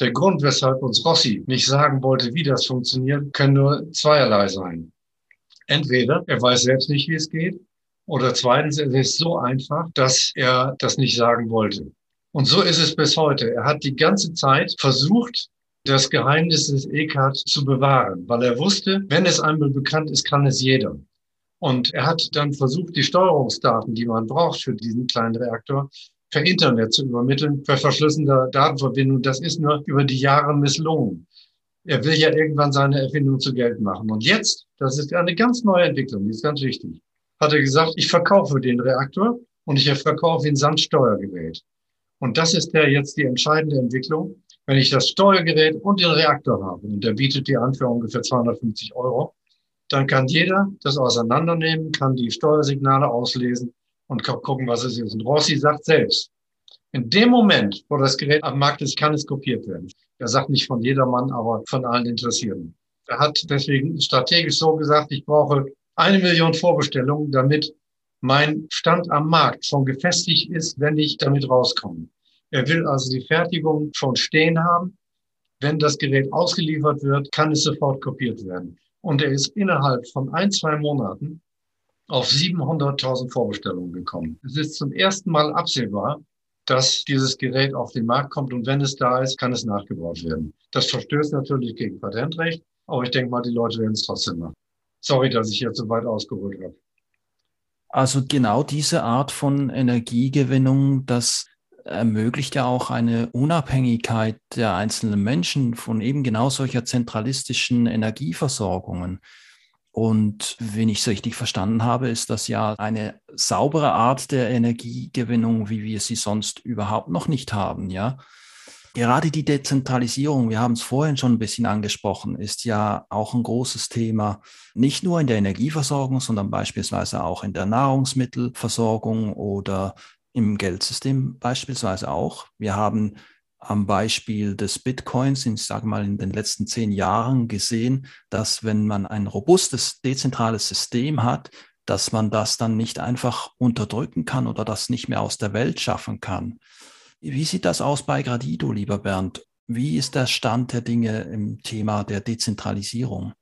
der Grund, weshalb uns Rossi nicht sagen wollte, wie das funktioniert, können nur zweierlei sein. Entweder er weiß selbst nicht, wie es geht, oder zweitens, es ist so einfach, dass er das nicht sagen wollte. Und so ist es bis heute. Er hat die ganze Zeit versucht, das Geheimnis des ECAT zu bewahren, weil er wusste, wenn es einmal bekannt ist, kann es jeder. Und er hat dann versucht, die Steuerungsdaten, die man braucht für diesen kleinen Reaktor, per Internet zu übermitteln, per verschlüsselter Datenverbindung. Das ist nur über die Jahre misslungen. Er will ja irgendwann seine Erfindung zu Geld machen. Und jetzt, das ist eine ganz neue Entwicklung, die ist ganz wichtig, hat er gesagt, ich verkaufe den Reaktor und ich verkaufe ihn samt Steuergerät. Und das ist ja jetzt die entscheidende Entwicklung. Wenn ich das Steuergerät und den Reaktor habe, und der bietet die an für ungefähr 250 Euro, dann kann jeder das auseinandernehmen, kann die Steuersignale auslesen und gucken, was es ist. Und Rossi sagt selbst, in dem Moment, wo das Gerät am Markt ist, kann es kopiert werden. Er sagt nicht von jedermann, aber von allen Interessierten. Er hat deswegen strategisch so gesagt, ich brauche eine Million Vorbestellungen, damit mein Stand am Markt schon gefestigt ist, wenn ich damit rauskomme. Er will also die Fertigung schon stehen haben. Wenn das Gerät ausgeliefert wird, kann es sofort kopiert werden. Und er ist innerhalb von ein, zwei Monaten auf 700.000 Vorbestellungen gekommen. Es ist zum ersten Mal absehbar, dass dieses Gerät auf den Markt kommt und wenn es da ist, kann es nachgebaut werden. Das verstößt natürlich gegen Patentrecht, aber ich denke mal, die Leute werden es trotzdem machen. Sorry, dass ich jetzt so weit ausgeholt habe. Also genau diese Art von Energiegewinnung, das ermöglicht ja auch eine Unabhängigkeit der einzelnen Menschen von eben genau solcher zentralistischen Energieversorgungen. Und wenn ich es richtig verstanden habe, ist das ja eine saubere Art der Energiegewinnung, wie wir sie sonst überhaupt noch nicht haben, ja. Gerade die Dezentralisierung, wir haben es vorhin schon ein bisschen angesprochen, ist ja auch ein großes Thema, nicht nur in der Energieversorgung, sondern beispielsweise auch in der Nahrungsmittelversorgung oder im Geldsystem beispielsweise auch. Wir haben am Beispiel des Bitcoins, ich sage mal in den letzten zehn Jahren gesehen, dass wenn man ein robustes, dezentrales System hat, dass man das dann nicht einfach unterdrücken kann oder das nicht mehr aus der Welt schaffen kann. Wie sieht das aus bei Gradido, lieber Bernd? Wie ist der Stand der Dinge im Thema der Dezentralisierung?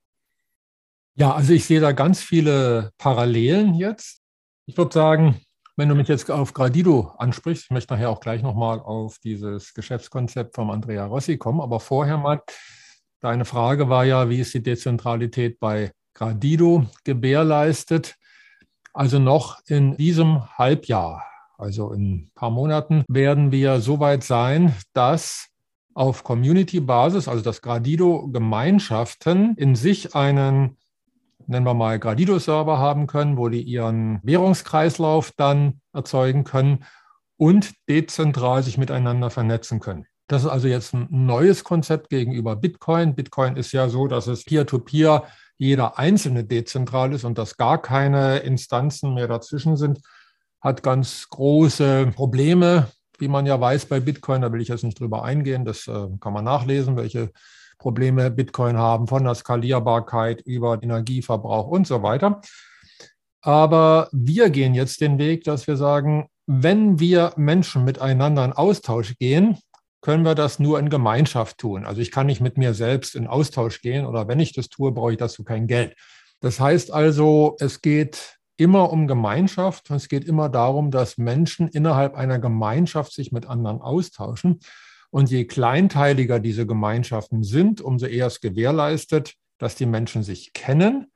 Ja, also ich sehe da ganz viele Parallelen jetzt. Ich würde sagen, wenn du mich jetzt auf Gradido ansprichst, ich möchte nachher auch gleich nochmal auf dieses Geschäftskonzept vom Andrea Rossi kommen, aber vorher mal, deine Frage war ja, wie ist die Dezentralität bei Gradido gewährleistet? Also noch in diesem Halbjahr, also in ein paar Monaten, werden wir so weit sein, dass auf Community-Basis, also dass Gradido-Gemeinschaften in sich einen nennen wir mal Gradido-Server haben können, wo die ihren Währungskreislauf dann erzeugen können und dezentral sich miteinander vernetzen können. Das ist also jetzt ein neues Konzept gegenüber Bitcoin. Bitcoin ist ja so, dass es peer-to-peer -peer jeder einzelne dezentral ist und dass gar keine Instanzen mehr dazwischen sind, hat ganz große Probleme, wie man ja weiß bei Bitcoin. Da will ich jetzt nicht drüber eingehen. Das äh, kann man nachlesen, welche Probleme Bitcoin haben, von der Skalierbarkeit über Energieverbrauch und so weiter. Aber wir gehen jetzt den Weg, dass wir sagen, wenn wir Menschen miteinander in Austausch gehen, können wir das nur in Gemeinschaft tun. Also ich kann nicht mit mir selbst in Austausch gehen oder wenn ich das tue, brauche ich dazu kein Geld. Das heißt also, es geht immer um Gemeinschaft und es geht immer darum, dass Menschen innerhalb einer Gemeinschaft sich mit anderen austauschen. Und je kleinteiliger diese Gemeinschaften sind, umso eher ist gewährleistet, dass die Menschen sich kennen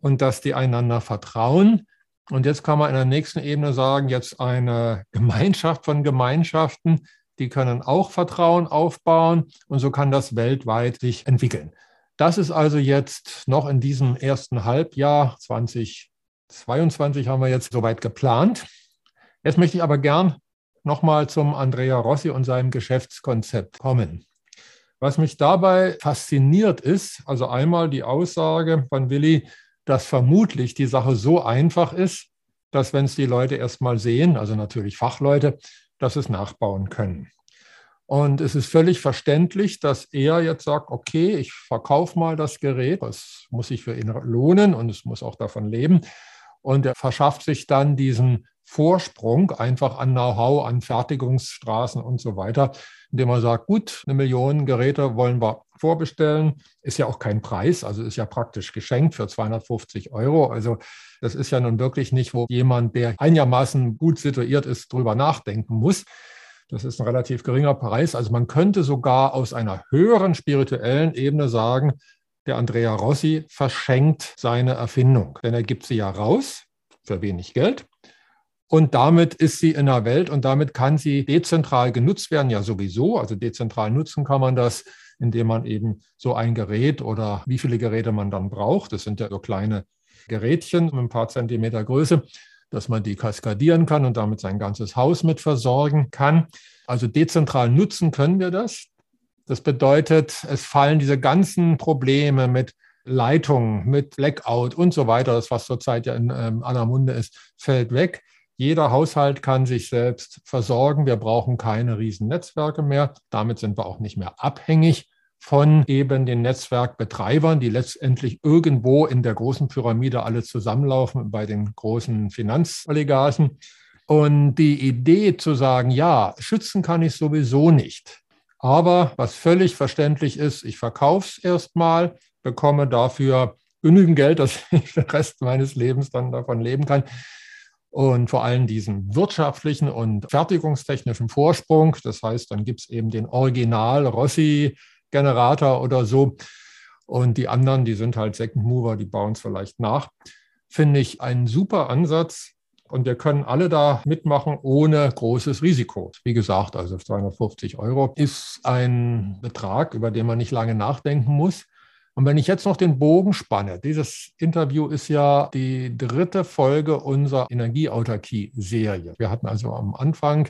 und dass die einander vertrauen. Und jetzt kann man in der nächsten Ebene sagen, jetzt eine Gemeinschaft von Gemeinschaften, die können auch Vertrauen aufbauen und so kann das weltweit sich entwickeln. Das ist also jetzt noch in diesem ersten Halbjahr 2022 haben wir jetzt soweit geplant. Jetzt möchte ich aber gern nochmal zum Andrea Rossi und seinem Geschäftskonzept kommen. Was mich dabei fasziniert ist, also einmal die Aussage von Willi, dass vermutlich die Sache so einfach ist, dass wenn es die Leute erstmal sehen, also natürlich Fachleute, dass es nachbauen können. Und es ist völlig verständlich, dass er jetzt sagt, okay, ich verkaufe mal das Gerät, das muss sich für ihn lohnen und es muss auch davon leben. Und er verschafft sich dann diesen Vorsprung einfach an Know-how, an Fertigungsstraßen und so weiter, indem er sagt, gut, eine Million Geräte wollen wir vorbestellen. Ist ja auch kein Preis, also ist ja praktisch geschenkt für 250 Euro. Also das ist ja nun wirklich nicht, wo jemand, der einigermaßen gut situiert ist, drüber nachdenken muss. Das ist ein relativ geringer Preis. Also man könnte sogar aus einer höheren spirituellen Ebene sagen, der Andrea Rossi verschenkt seine Erfindung, denn er gibt sie ja raus für wenig Geld. Und damit ist sie in der Welt und damit kann sie dezentral genutzt werden, ja sowieso. Also dezentral nutzen kann man das, indem man eben so ein Gerät oder wie viele Geräte man dann braucht. Das sind ja so kleine Gerätchen mit ein paar Zentimeter Größe dass man die kaskadieren kann und damit sein ganzes Haus mit versorgen kann. Also dezentral nutzen können wir das. Das bedeutet, es fallen diese ganzen Probleme mit Leitung, mit Blackout und so weiter, das was zurzeit ja in ähm, aller Munde ist, fällt weg. Jeder Haushalt kann sich selbst versorgen. Wir brauchen keine riesen Netzwerke mehr. Damit sind wir auch nicht mehr abhängig von eben den Netzwerkbetreibern, die letztendlich irgendwo in der großen Pyramide alle zusammenlaufen bei den großen Finanzoligarchen. Und die Idee zu sagen, ja, schützen kann ich sowieso nicht. Aber was völlig verständlich ist, ich verkaufe es erstmal, bekomme dafür genügend Geld, dass ich den Rest meines Lebens dann davon leben kann. Und vor allem diesen wirtschaftlichen und fertigungstechnischen Vorsprung. Das heißt, dann gibt es eben den Original Rossi Generator oder so. Und die anderen, die sind halt Second Mover, die bauen es vielleicht nach. Finde ich einen super Ansatz. Und wir können alle da mitmachen ohne großes Risiko. Wie gesagt, also 250 Euro ist ein Betrag, über den man nicht lange nachdenken muss. Und wenn ich jetzt noch den Bogen spanne, dieses Interview ist ja die dritte Folge unserer Energieautarkie-Serie. Wir hatten also am Anfang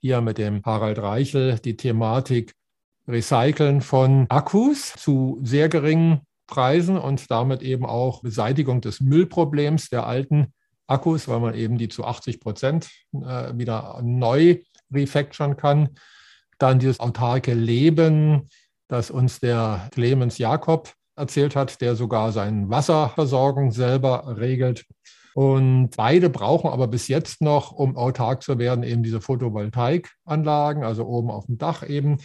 hier mit dem Harald Reichel die Thematik Recyceln von Akkus zu sehr geringen Preisen und damit eben auch Beseitigung des Müllproblems der alten Akkus, weil man eben die zu 80 Prozent äh, wieder neu refactoren kann. Dann dieses autarke Leben, das uns der Clemens Jakob erzählt hat, der sogar seine Wasserversorgung selber regelt. Und beide brauchen aber bis jetzt noch, um autark zu werden, eben diese Photovoltaikanlagen, also oben auf dem Dach eben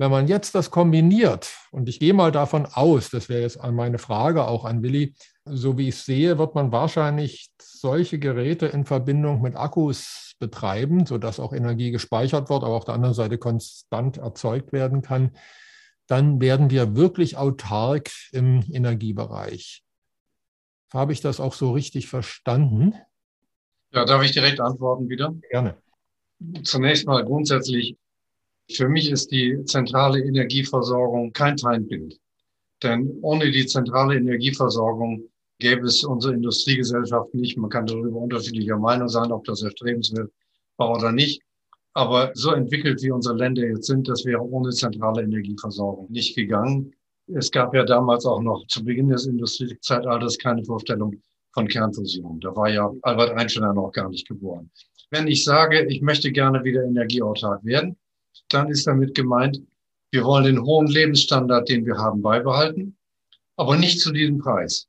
wenn man jetzt das kombiniert, und ich gehe mal davon aus, das wäre jetzt meine Frage auch an Willi, so wie ich sehe, wird man wahrscheinlich solche Geräte in Verbindung mit Akkus betreiben, sodass auch Energie gespeichert wird, aber auf der anderen Seite konstant erzeugt werden kann. Dann werden wir wirklich autark im Energiebereich. Habe ich das auch so richtig verstanden? Ja, darf ich direkt antworten wieder? Gerne. Zunächst mal grundsätzlich für mich ist die zentrale Energieversorgung kein Feindbild. Denn ohne die zentrale Energieversorgung gäbe es unsere Industriegesellschaft nicht. Man kann darüber unterschiedlicher Meinung sein, ob das erstrebenswert war oder nicht. Aber so entwickelt, wie unsere Länder jetzt sind, das wäre ohne zentrale Energieversorgung nicht gegangen. Es gab ja damals auch noch zu Beginn des Industriezeitalters keine Vorstellung von Kernfusion. Da war ja Albert Einstein noch gar nicht geboren. Wenn ich sage, ich möchte gerne wieder energieautark werden, dann ist damit gemeint, wir wollen den hohen Lebensstandard, den wir haben, beibehalten, aber nicht zu diesem Preis.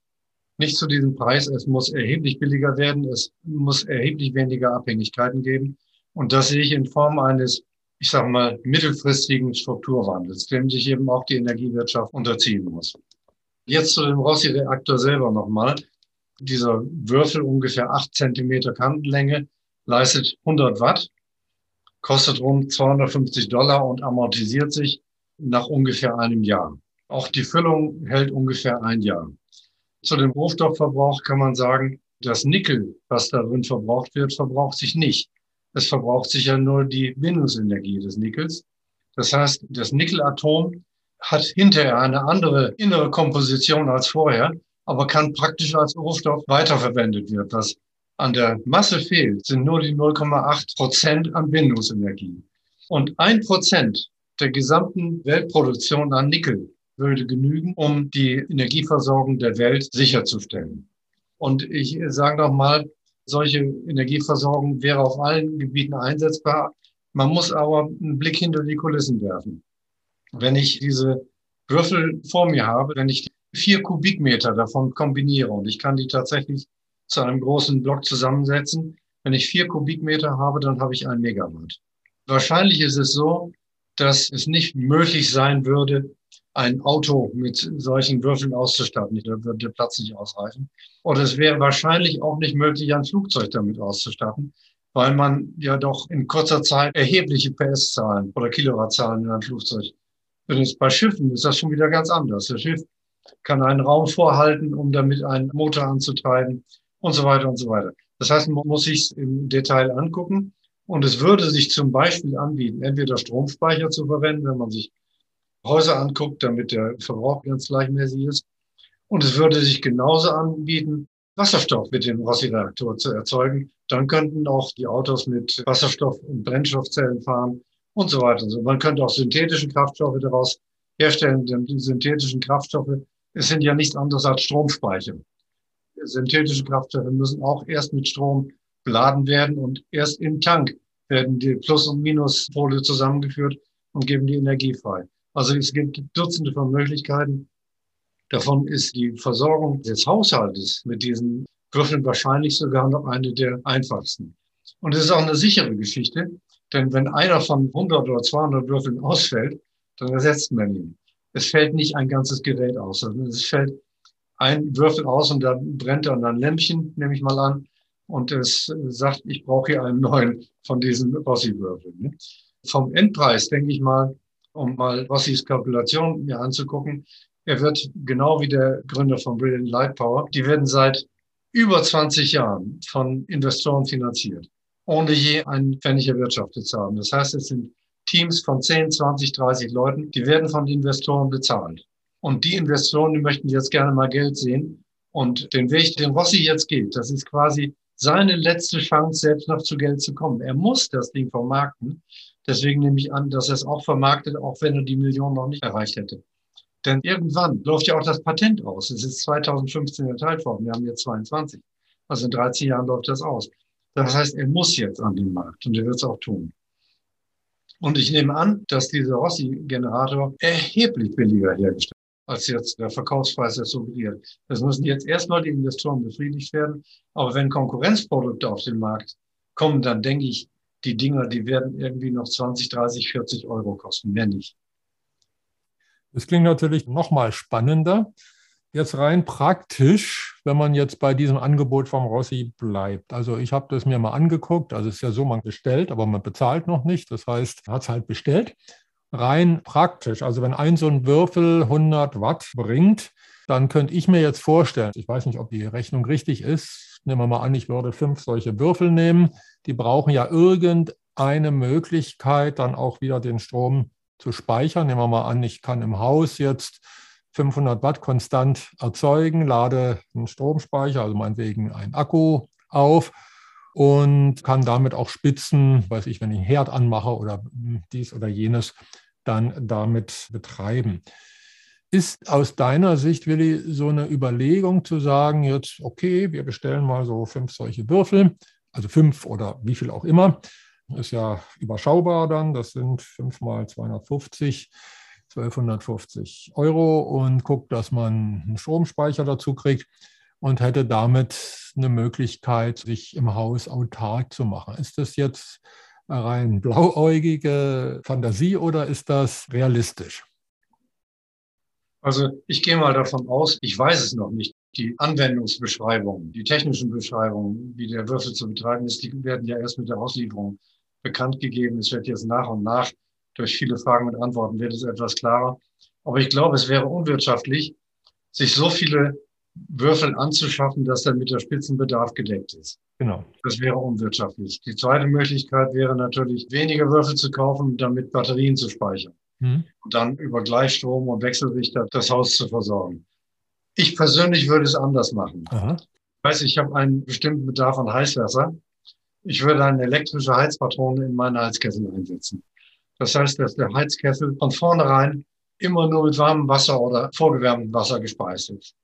Nicht zu diesem Preis. Es muss erheblich billiger werden. Es muss erheblich weniger Abhängigkeiten geben. Und das sehe ich in Form eines ich sage mal, mittelfristigen Strukturwandels, dem sich eben auch die Energiewirtschaft unterziehen muss. Jetzt zu dem Rossi-Reaktor selber nochmal. Dieser Würfel ungefähr acht Zentimeter Kantenlänge leistet 100 Watt, kostet rund 250 Dollar und amortisiert sich nach ungefähr einem Jahr. Auch die Füllung hält ungefähr ein Jahr. Zu dem Rohstoffverbrauch kann man sagen, das Nickel, was darin verbraucht wird, verbraucht sich nicht. Es verbraucht sich ja nur die Bindungsenergie des Nickels. Das heißt, das Nickelatom hat hinterher eine andere innere Komposition als vorher, aber kann praktisch als Rohstoff weiterverwendet werden. Was an der Masse fehlt, sind nur die 0,8 Prozent an Bindungsenergie. Und ein Prozent der gesamten Weltproduktion an Nickel würde genügen, um die Energieversorgung der Welt sicherzustellen. Und ich sage noch mal, solche Energieversorgung wäre auf allen Gebieten einsetzbar. Man muss aber einen Blick hinter die Kulissen werfen. Wenn ich diese Würfel vor mir habe, wenn ich vier Kubikmeter davon kombiniere und ich kann die tatsächlich zu einem großen Block zusammensetzen, wenn ich vier Kubikmeter habe, dann habe ich ein Megawatt. Wahrscheinlich ist es so, dass es nicht möglich sein würde, ein Auto mit solchen Würfeln auszustatten. Da würde der Platz nicht ausreichen. Oder es wäre wahrscheinlich auch nicht möglich, ein Flugzeug damit auszustatten, weil man ja doch in kurzer Zeit erhebliche PS-Zahlen oder Kilowattzahlen in einem Flugzeug. Übrigens bei Schiffen ist das schon wieder ganz anders. Das Schiff kann einen Raum vorhalten, um damit einen Motor anzutreiben und so weiter und so weiter. Das heißt, man muss sich im Detail angucken. Und es würde sich zum Beispiel anbieten, entweder Stromspeicher zu verwenden, wenn man sich Häuser anguckt, damit der Verbrauch ganz gleichmäßig ist. Und es würde sich genauso anbieten, Wasserstoff mit dem Rossi-Reaktor zu erzeugen. Dann könnten auch die Autos mit Wasserstoff- und Brennstoffzellen fahren und so weiter. Man könnte auch synthetische Kraftstoffe daraus herstellen, denn die synthetischen Kraftstoffe es sind ja nichts anderes als Stromspeicher. Synthetische Kraftstoffe müssen auch erst mit Strom beladen werden und erst im Tank werden die Plus- und Minuspole zusammengeführt und geben die Energie frei. Also es gibt Dutzende von Möglichkeiten. Davon ist die Versorgung des Haushaltes mit diesen Würfeln wahrscheinlich sogar noch eine der einfachsten. Und es ist auch eine sichere Geschichte, denn wenn einer von 100 oder 200 Würfeln ausfällt, dann ersetzt man ihn. Es fällt nicht ein ganzes Gerät aus, sondern es fällt ein Würfel aus und dann brennt dann ein Lämpchen, nehme ich mal an, und es sagt, ich brauche hier einen neuen von diesen Rossi-Würfeln. Ne? Vom Endpreis denke ich mal, um mal Rossis Kalkulation mir anzugucken. Er wird genau wie der Gründer von Brilliant Light Power, die werden seit über 20 Jahren von Investoren finanziert, ohne je einen Pfennig erwirtschaftet zu haben. Das heißt, es sind Teams von 10, 20, 30 Leuten, die werden von Investoren bezahlt. Und die Investoren, die möchten jetzt gerne mal Geld sehen. Und den Weg, den Rossi jetzt geht, das ist quasi seine letzte Chance, selbst noch zu Geld zu kommen. Er muss das Ding vermarkten. Deswegen nehme ich an, dass er es auch vermarktet, auch wenn er die Million noch nicht erreicht hätte. Denn irgendwann läuft ja auch das Patent aus. Es ist 2015 erteilt worden. Wir haben jetzt 22. Also in 13 Jahren läuft das aus. Das heißt, er muss jetzt an den Markt und er wird es auch tun. Und ich nehme an, dass dieser Rossi-Generator erheblich billiger hergestellt als jetzt der Verkaufspreis das suggeriert. Das müssen jetzt erstmal die Investoren befriedigt werden. Aber wenn Konkurrenzprodukte auf den Markt kommen, dann denke ich, die Dinger, die werden irgendwie noch 20, 30, 40 Euro kosten, mehr nicht. Das klingt natürlich noch mal spannender. Jetzt rein praktisch, wenn man jetzt bei diesem Angebot vom Rossi bleibt. Also ich habe das mir mal angeguckt. Also es ist ja so, man bestellt, aber man bezahlt noch nicht. Das heißt, hat es halt bestellt. Rein praktisch. Also wenn ein so ein Würfel 100 Watt bringt, dann könnte ich mir jetzt vorstellen, ich weiß nicht, ob die Rechnung richtig ist, nehmen wir mal an, ich würde fünf solche Würfel nehmen die brauchen ja irgendeine Möglichkeit, dann auch wieder den Strom zu speichern. Nehmen wir mal an, ich kann im Haus jetzt 500 Watt konstant erzeugen, lade einen Stromspeicher, also meinetwegen einen Akku auf und kann damit auch Spitzen, weiß ich, wenn ich einen Herd anmache oder dies oder jenes, dann damit betreiben. Ist aus deiner Sicht, Willi, so eine Überlegung zu sagen, jetzt, okay, wir bestellen mal so fünf solche Würfel, also fünf oder wie viel auch immer, ist ja überschaubar dann. Das sind fünf mal 250, 1250 Euro und guckt, dass man einen Stromspeicher dazu kriegt und hätte damit eine Möglichkeit, sich im Haus autark zu machen. Ist das jetzt rein blauäugige Fantasie oder ist das realistisch? Also ich gehe mal davon aus, ich weiß es noch nicht. Die Anwendungsbeschreibungen, die technischen Beschreibungen, wie der Würfel zu betreiben ist, die werden ja erst mit der Auslieferung bekannt gegeben. Es wird jetzt nach und nach durch viele Fragen und Antworten wird es etwas klarer. Aber ich glaube, es wäre unwirtschaftlich, sich so viele Würfel anzuschaffen, dass dann mit der Spitzenbedarf gedeckt ist. Genau. Das wäre unwirtschaftlich. Die zweite Möglichkeit wäre natürlich, weniger Würfel zu kaufen, damit Batterien zu speichern. Mhm. Und dann über Gleichstrom und Wechselrichter das Haus zu versorgen. Ich persönlich würde es anders machen. Aha. Ich weiß, ich habe einen bestimmten Bedarf an Heißwasser. Ich würde eine elektrische Heizpatrone in meine Heizkessel einsetzen. Das heißt, dass der Heizkessel von vornherein immer nur mit warmem Wasser oder vorgewärmtem Wasser gespeist ist.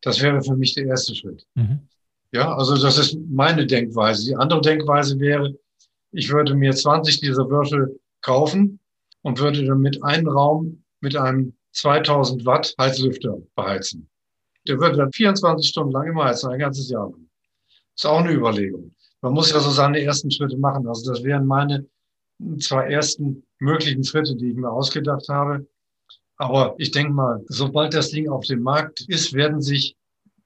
Das wäre für mich der erste Schritt. Mhm. Ja, also das ist meine Denkweise. Die andere Denkweise wäre, ich würde mir 20 dieser Würfel kaufen und würde damit einen Raum mit einem 2000 Watt Heizlüfter beheizen. Der würde dann 24 Stunden lang immer heizen, ein ganzes Jahr lang. Ist auch eine Überlegung. Man muss ja so seine ersten Schritte machen. Also das wären meine zwei ersten möglichen Schritte, die ich mir ausgedacht habe. Aber ich denke mal, sobald das Ding auf dem Markt ist, werden sich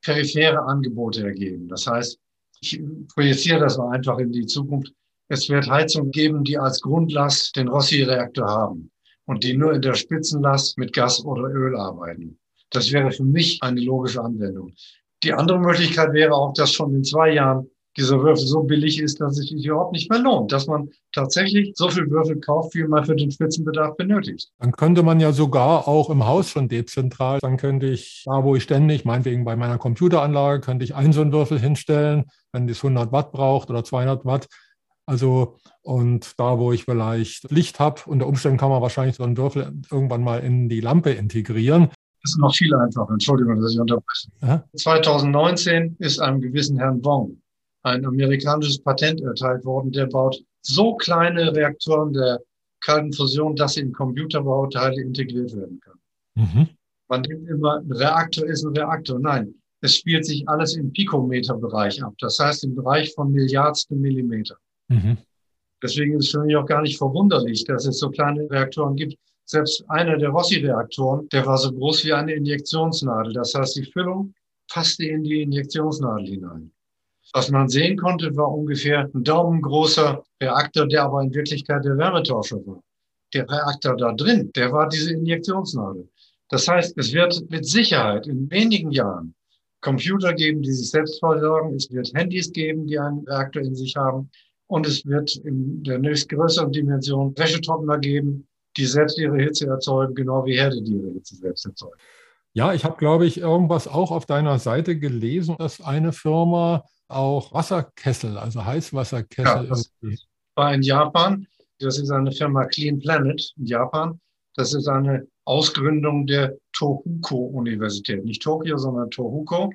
periphere Angebote ergeben. Das heißt, ich projiziere das mal einfach in die Zukunft. Es wird Heizungen geben, die als Grundlast den Rossi-Reaktor haben und die nur in der Spitzenlast mit Gas oder Öl arbeiten. Das wäre für mich eine logische Anwendung. Die andere Möglichkeit wäre auch, dass schon in zwei Jahren dieser Würfel so billig ist, dass es sich überhaupt nicht mehr lohnt, dass man tatsächlich so viel Würfel kauft, wie man für den Spitzenbedarf benötigt. Dann könnte man ja sogar auch im Haus schon dezentral, dann könnte ich, da wo ich ständig, meinetwegen bei meiner Computeranlage, könnte ich einen so einen Würfel hinstellen, wenn das 100 Watt braucht oder 200 Watt. Also, und da, wo ich vielleicht Licht habe, unter Umständen kann man wahrscheinlich so einen Würfel irgendwann mal in die Lampe integrieren. Das ist noch viel einfacher. Entschuldigung, dass ich unterbreche. Aha. 2019 ist einem gewissen Herrn Wong ein amerikanisches Patent erteilt worden, der baut so kleine Reaktoren der kalten Fusion, dass sie in Computerbauteile integriert werden können. Mhm. Man denkt immer, ein Reaktor ist ein Reaktor. Nein, es spielt sich alles im Pikometerbereich ab. Das heißt im Bereich von Milliardsten Millimeter. Mhm. Deswegen ist es für mich auch gar nicht verwunderlich, dass es so kleine Reaktoren gibt. Selbst einer der Rossi-Reaktoren, der war so groß wie eine Injektionsnadel. Das heißt, die Füllung passte in die Injektionsnadel hinein. Was man sehen konnte, war ungefähr ein daumengroßer Reaktor, der aber in Wirklichkeit der Wärmetauscher war. Der Reaktor da drin, der war diese Injektionsnadel. Das heißt, es wird mit Sicherheit in wenigen Jahren Computer geben, die sich selbst versorgen. Es wird Handys geben, die einen Reaktor in sich haben. Und es wird in der nächstgrößeren Dimension Wäschetrockner geben, die selbst ihre Hitze erzeugen, genau wie Herde, die ihre Hitze selbst erzeugen. Ja, ich habe, glaube ich, irgendwas auch auf deiner Seite gelesen, dass eine Firma auch Wasserkessel, also Heißwasserkessel. Ja, das war in Japan. Das ist eine Firma Clean Planet in Japan. Das ist eine Ausgründung der Tohoku-Universität. Nicht Tokio, sondern Tohoku.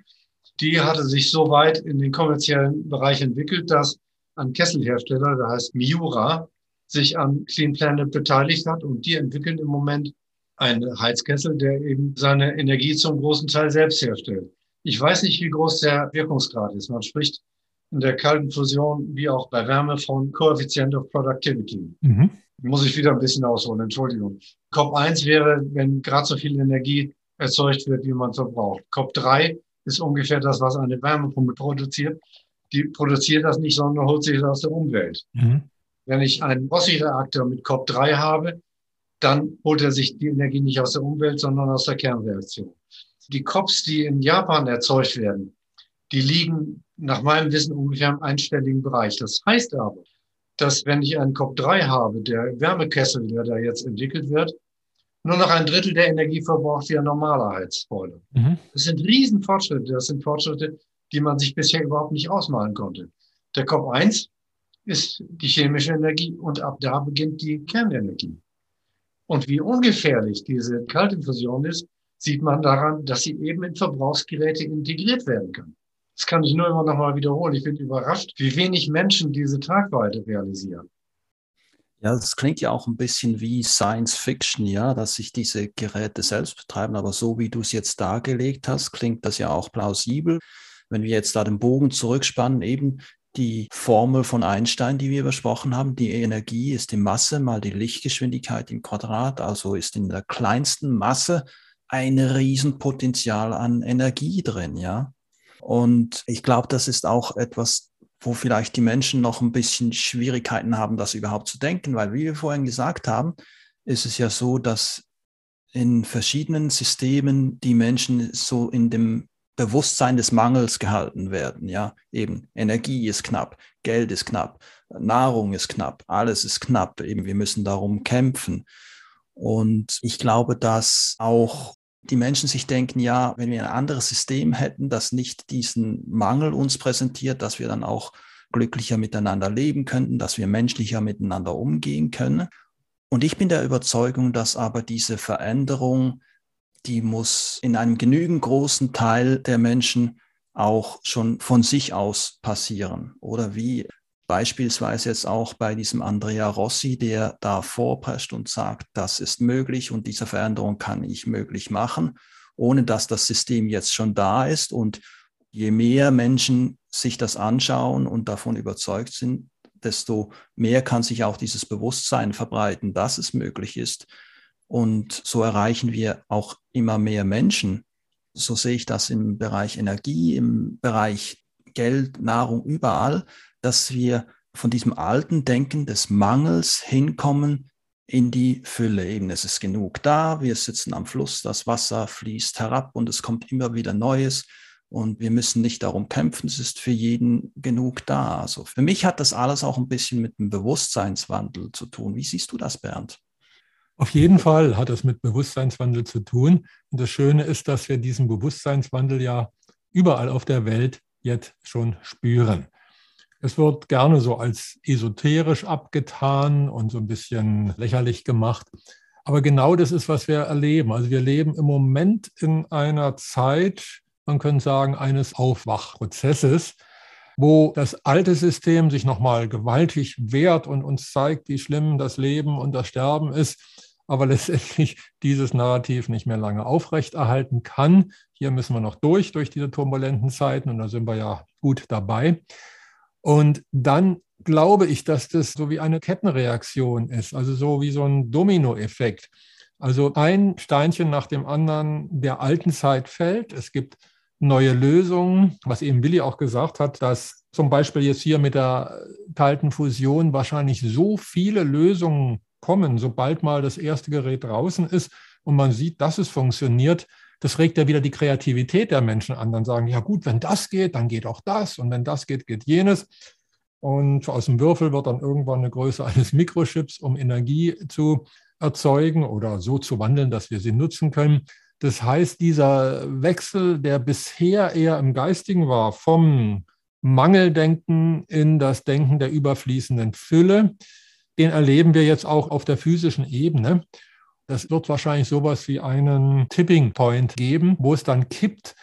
Die hatte sich so weit in den kommerziellen Bereich entwickelt, dass ein Kesselhersteller, der heißt Miura, sich an Clean Planet beteiligt hat und die entwickeln im Moment einen Heizkessel, der eben seine Energie zum großen Teil selbst herstellt. Ich weiß nicht, wie groß der Wirkungsgrad ist. Man spricht in der kalten Fusion wie auch bei Wärme von Coefficient of Productivity. Mhm. Muss ich wieder ein bisschen ausholen, Entschuldigung. COP 1 wäre, wenn gerade so viel Energie erzeugt wird, wie man verbraucht. COP 3 ist ungefähr das, was eine Wärmepumpe produziert. Die produziert das nicht, sondern holt sich das aus der Umwelt. Mhm. Wenn ich einen Rossi-Reaktor mit COP 3 habe, dann holt er sich die Energie nicht aus der Umwelt, sondern aus der Kernreaktion. Die COPs, die in Japan erzeugt werden, die liegen nach meinem Wissen ungefähr im einstelligen Bereich. Das heißt aber, dass wenn ich einen COP3 habe, der Wärmekessel, der da jetzt entwickelt wird, nur noch ein Drittel der Energie verbraucht wie ein normaler Heizboiler. Mhm. Das sind Riesenfortschritte. Das sind Fortschritte, die man sich bisher überhaupt nicht ausmalen konnte. Der COP1 ist die chemische Energie und ab da beginnt die Kernenergie. Und wie ungefährlich diese Kaltinfusion ist, sieht man daran, dass sie eben in Verbrauchsgeräte integriert werden kann. Das kann ich nur immer noch mal wiederholen. Ich bin überrascht, wie wenig Menschen diese Tragweite realisieren. Ja, das klingt ja auch ein bisschen wie Science Fiction, ja, dass sich diese Geräte selbst betreiben. Aber so wie du es jetzt dargelegt hast, klingt das ja auch plausibel. Wenn wir jetzt da den Bogen zurückspannen, eben die Formel von Einstein, die wir besprochen haben. Die Energie ist die Masse mal die Lichtgeschwindigkeit im Quadrat, also ist in der kleinsten Masse ein Riesenpotenzial an Energie drin, ja. Und ich glaube, das ist auch etwas, wo vielleicht die Menschen noch ein bisschen Schwierigkeiten haben, das überhaupt zu denken, weil wie wir vorhin gesagt haben, ist es ja so, dass in verschiedenen Systemen die Menschen so in dem Bewusstsein des Mangels gehalten werden. Ja, eben Energie ist knapp, Geld ist knapp, Nahrung ist knapp, alles ist knapp. Eben wir müssen darum kämpfen. Und ich glaube, dass auch die Menschen sich denken, ja, wenn wir ein anderes System hätten, das nicht diesen Mangel uns präsentiert, dass wir dann auch glücklicher miteinander leben könnten, dass wir menschlicher miteinander umgehen können. Und ich bin der Überzeugung, dass aber diese Veränderung, die muss in einem genügend großen Teil der Menschen auch schon von sich aus passieren. Oder wie beispielsweise jetzt auch bei diesem Andrea Rossi, der da vorprescht und sagt, das ist möglich und diese Veränderung kann ich möglich machen, ohne dass das System jetzt schon da ist. Und je mehr Menschen sich das anschauen und davon überzeugt sind, desto mehr kann sich auch dieses Bewusstsein verbreiten, dass es möglich ist. Und so erreichen wir auch immer mehr Menschen. So sehe ich das im Bereich Energie, im Bereich Geld, Nahrung, überall, dass wir von diesem alten Denken des Mangels hinkommen in die Fülle. Eben, es ist genug da, wir sitzen am Fluss, das Wasser fließt herab und es kommt immer wieder Neues. Und wir müssen nicht darum kämpfen, es ist für jeden genug da. Also für mich hat das alles auch ein bisschen mit dem Bewusstseinswandel zu tun. Wie siehst du das, Bernd? Auf jeden Fall hat es mit Bewusstseinswandel zu tun. Und das Schöne ist, dass wir diesen Bewusstseinswandel ja überall auf der Welt jetzt schon spüren. Es wird gerne so als esoterisch abgetan und so ein bisschen lächerlich gemacht. Aber genau das ist, was wir erleben. Also wir leben im Moment in einer Zeit, man könnte sagen, eines Aufwachprozesses, wo das alte System sich nochmal gewaltig wehrt und uns zeigt, wie schlimm das Leben und das Sterben ist, aber letztendlich dieses Narrativ nicht mehr lange aufrechterhalten kann. Hier müssen wir noch durch, durch diese turbulenten Zeiten und da sind wir ja gut dabei. Und dann glaube ich, dass das so wie eine Kettenreaktion ist, also so wie so ein Dominoeffekt. Also ein Steinchen nach dem anderen der alten Zeit fällt. Es gibt neue Lösungen, was eben Willi auch gesagt hat, dass zum Beispiel jetzt hier mit der kalten Fusion wahrscheinlich so viele Lösungen kommen, sobald mal das erste Gerät draußen ist und man sieht, dass es funktioniert. Das regt ja wieder die Kreativität der Menschen an. Dann sagen, ja gut, wenn das geht, dann geht auch das und wenn das geht, geht jenes. Und aus dem Würfel wird dann irgendwann eine Größe eines Mikrochips, um Energie zu erzeugen oder so zu wandeln, dass wir sie nutzen können. Das heißt, dieser Wechsel, der bisher eher im Geistigen war, vom Mangeldenken in das Denken der überfließenden Fülle, den erleben wir jetzt auch auf der physischen Ebene. Das wird wahrscheinlich sowas wie einen Tipping Point geben, wo es dann kippt,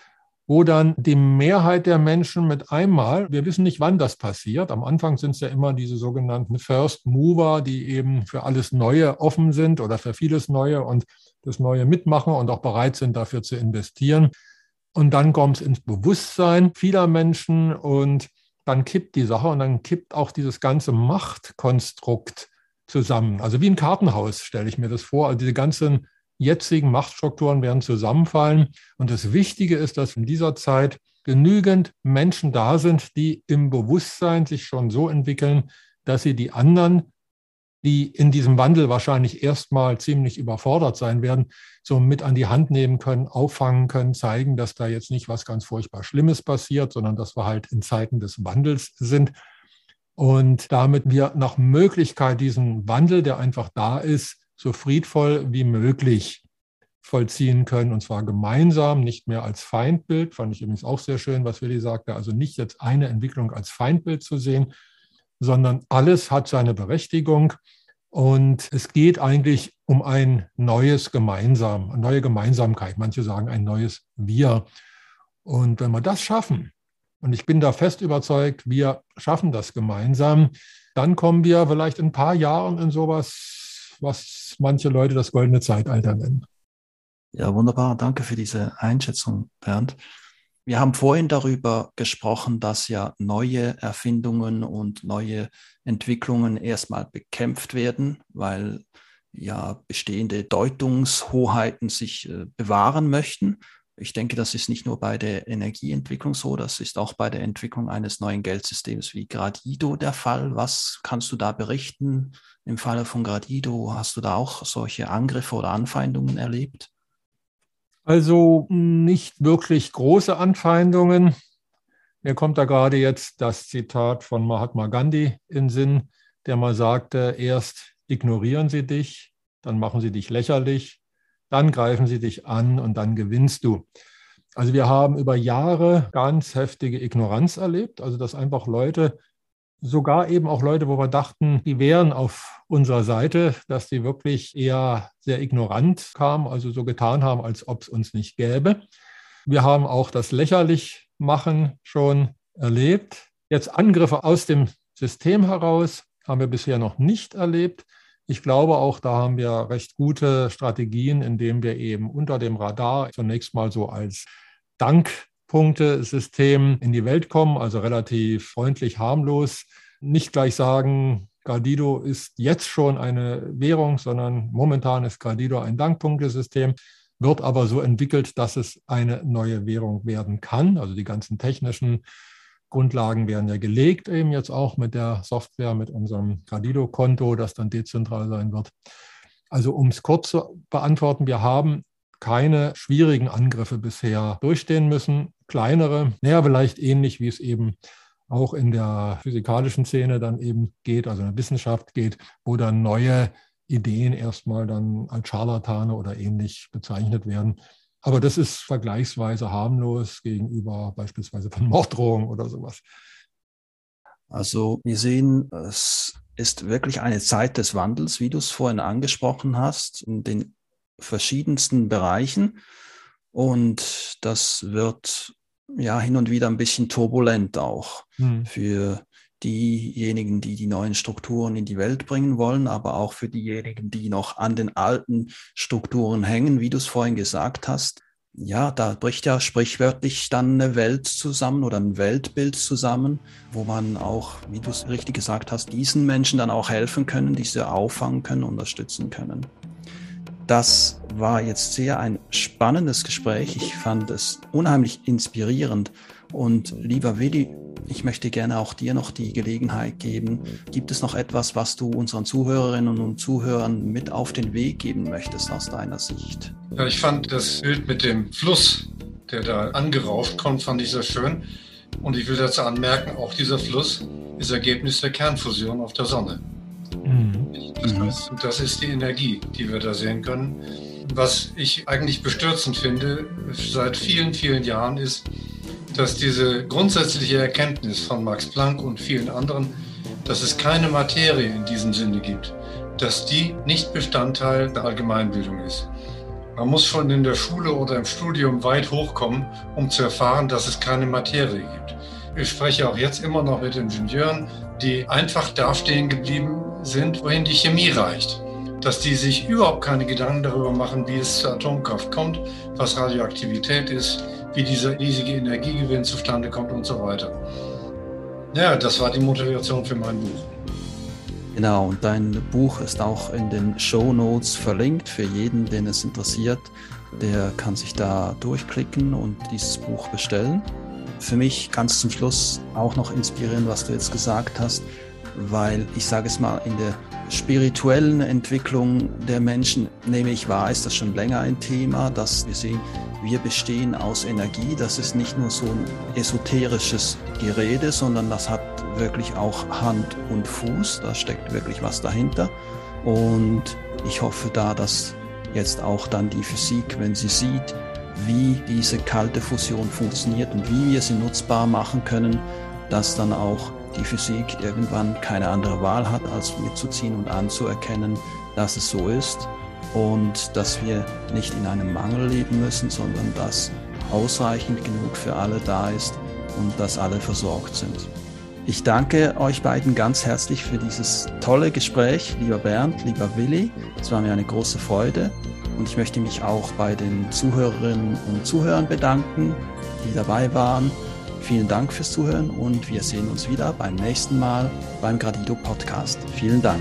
wo dann die Mehrheit der Menschen mit einmal, wir wissen nicht, wann das passiert. Am Anfang sind es ja immer diese sogenannten First Mover, die eben für alles Neue offen sind oder für vieles Neue und das Neue mitmachen und auch bereit sind, dafür zu investieren. Und dann kommt es ins Bewusstsein vieler Menschen und dann kippt die Sache und dann kippt auch dieses ganze Machtkonstrukt zusammen. Also wie ein Kartenhaus stelle ich mir das vor. Also diese ganzen jetzigen Machtstrukturen werden zusammenfallen. Und das Wichtige ist, dass in dieser Zeit genügend Menschen da sind, die im Bewusstsein sich schon so entwickeln, dass sie die anderen die in diesem Wandel wahrscheinlich erstmal ziemlich überfordert sein werden, so mit an die Hand nehmen können, auffangen können, zeigen, dass da jetzt nicht was ganz furchtbar Schlimmes passiert, sondern dass wir halt in Zeiten des Wandels sind. Und damit wir nach Möglichkeit diesen Wandel, der einfach da ist, so friedvoll wie möglich vollziehen können, und zwar gemeinsam, nicht mehr als Feindbild. Fand ich übrigens auch sehr schön, was Willi sagte, also nicht jetzt eine Entwicklung als Feindbild zu sehen, sondern alles hat seine Berechtigung. Und es geht eigentlich um ein neues Gemeinsam, eine neue Gemeinsamkeit. Manche sagen ein neues Wir. Und wenn wir das schaffen, und ich bin da fest überzeugt, wir schaffen das gemeinsam, dann kommen wir vielleicht in ein paar Jahren in sowas, was manche Leute das goldene Zeitalter nennen. Ja, wunderbar. Danke für diese Einschätzung, Bernd. Wir haben vorhin darüber gesprochen, dass ja neue Erfindungen und neue Entwicklungen erstmal bekämpft werden, weil ja bestehende Deutungshoheiten sich äh, bewahren möchten. Ich denke, das ist nicht nur bei der Energieentwicklung so, das ist auch bei der Entwicklung eines neuen Geldsystems wie Gradido der Fall. Was kannst du da berichten im Falle von Gradido? Hast du da auch solche Angriffe oder Anfeindungen erlebt? Also nicht wirklich große Anfeindungen. Mir kommt da gerade jetzt das Zitat von Mahatma Gandhi in Sinn, der mal sagte, erst ignorieren sie dich, dann machen sie dich lächerlich, dann greifen sie dich an und dann gewinnst du. Also wir haben über Jahre ganz heftige Ignoranz erlebt, also dass einfach Leute, sogar eben auch Leute, wo wir dachten, die wären auf unserer Seite, dass die wirklich eher sehr ignorant kamen, also so getan haben, als ob es uns nicht gäbe. Wir haben auch das Lächerlichmachen schon erlebt. Jetzt Angriffe aus dem System heraus haben wir bisher noch nicht erlebt. Ich glaube auch, da haben wir recht gute Strategien, indem wir eben unter dem Radar zunächst mal so als Dankpunktesystem in die Welt kommen, also relativ freundlich, harmlos. Nicht gleich sagen, Gardido ist jetzt schon eine Währung, sondern momentan ist Gardido ein Dankpunktesystem, wird aber so entwickelt, dass es eine neue Währung werden kann. Also die ganzen technischen Grundlagen werden ja gelegt, eben jetzt auch mit der Software, mit unserem Gradido-Konto, das dann dezentral sein wird. Also um es kurz zu beantworten, wir haben keine schwierigen Angriffe bisher durchstehen müssen. Kleinere, naja, vielleicht ähnlich wie es eben auch in der physikalischen Szene dann eben geht, also in der Wissenschaft geht, wo dann neue Ideen erstmal dann als Scharlatane oder ähnlich bezeichnet werden. Aber das ist vergleichsweise harmlos gegenüber beispielsweise von Morddrohungen oder sowas. Also wir sehen, es ist wirklich eine Zeit des Wandels, wie du es vorhin angesprochen hast, den verschiedensten Bereichen. Und das wird ja hin und wieder ein bisschen turbulent auch hm. für diejenigen, die die neuen Strukturen in die Welt bringen wollen, aber auch für diejenigen, die noch an den alten Strukturen hängen, wie du es vorhin gesagt hast. Ja, da bricht ja sprichwörtlich dann eine Welt zusammen oder ein Weltbild zusammen, wo man auch, wie du es richtig gesagt hast, diesen Menschen dann auch helfen können, diese auffangen können, unterstützen können. Das war jetzt sehr ein spannendes Gespräch. Ich fand es unheimlich inspirierend. Und lieber Willi, ich möchte gerne auch dir noch die Gelegenheit geben. Gibt es noch etwas, was du unseren Zuhörerinnen und Zuhörern mit auf den Weg geben möchtest aus deiner Sicht? Ja, ich fand das Bild mit dem Fluss, der da angerauft kommt, fand ich sehr schön. Und ich will dazu anmerken, auch dieser Fluss ist Ergebnis der Kernfusion auf der Sonne. Mhm. Das, das ist die Energie, die wir da sehen können. Was ich eigentlich bestürzend finde, seit vielen, vielen Jahren ist, dass diese grundsätzliche Erkenntnis von Max Planck und vielen anderen, dass es keine Materie in diesem Sinne gibt, dass die nicht Bestandteil der Allgemeinbildung ist. Man muss schon in der Schule oder im Studium weit hochkommen, um zu erfahren, dass es keine Materie gibt. Ich spreche auch jetzt immer noch mit Ingenieuren, die einfach dastehen geblieben sind, wohin die Chemie reicht. Dass die sich überhaupt keine Gedanken darüber machen, wie es zur Atomkraft kommt, was Radioaktivität ist, wie dieser riesige Energiegewinn zustande kommt und so weiter. Ja, das war die Motivation für mein Buch. Genau, und dein Buch ist auch in den Show Notes verlinkt für jeden, den es interessiert. Der kann sich da durchklicken und dieses Buch bestellen. Für mich ganz zum Schluss auch noch inspirieren, was du jetzt gesagt hast, weil ich sage es mal, in der spirituellen Entwicklung der Menschen nehme ich wahr, ist das schon länger ein Thema, dass wir sehen, wir bestehen aus Energie. Das ist nicht nur so ein esoterisches Gerede, sondern das hat wirklich auch Hand und Fuß. Da steckt wirklich was dahinter. Und ich hoffe da, dass jetzt auch dann die Physik, wenn sie sieht, wie diese kalte Fusion funktioniert und wie wir sie nutzbar machen können, dass dann auch die Physik irgendwann keine andere Wahl hat, als mitzuziehen und anzuerkennen, dass es so ist und dass wir nicht in einem Mangel leben müssen, sondern dass ausreichend genug für alle da ist und dass alle versorgt sind. Ich danke euch beiden ganz herzlich für dieses tolle Gespräch, lieber Bernd, lieber Willi. Es war mir eine große Freude Und ich möchte mich auch bei den Zuhörerinnen und Zuhörern bedanken, die dabei waren. Vielen Dank fürs Zuhören und wir sehen uns wieder beim nächsten Mal beim Gradido Podcast. Vielen Dank.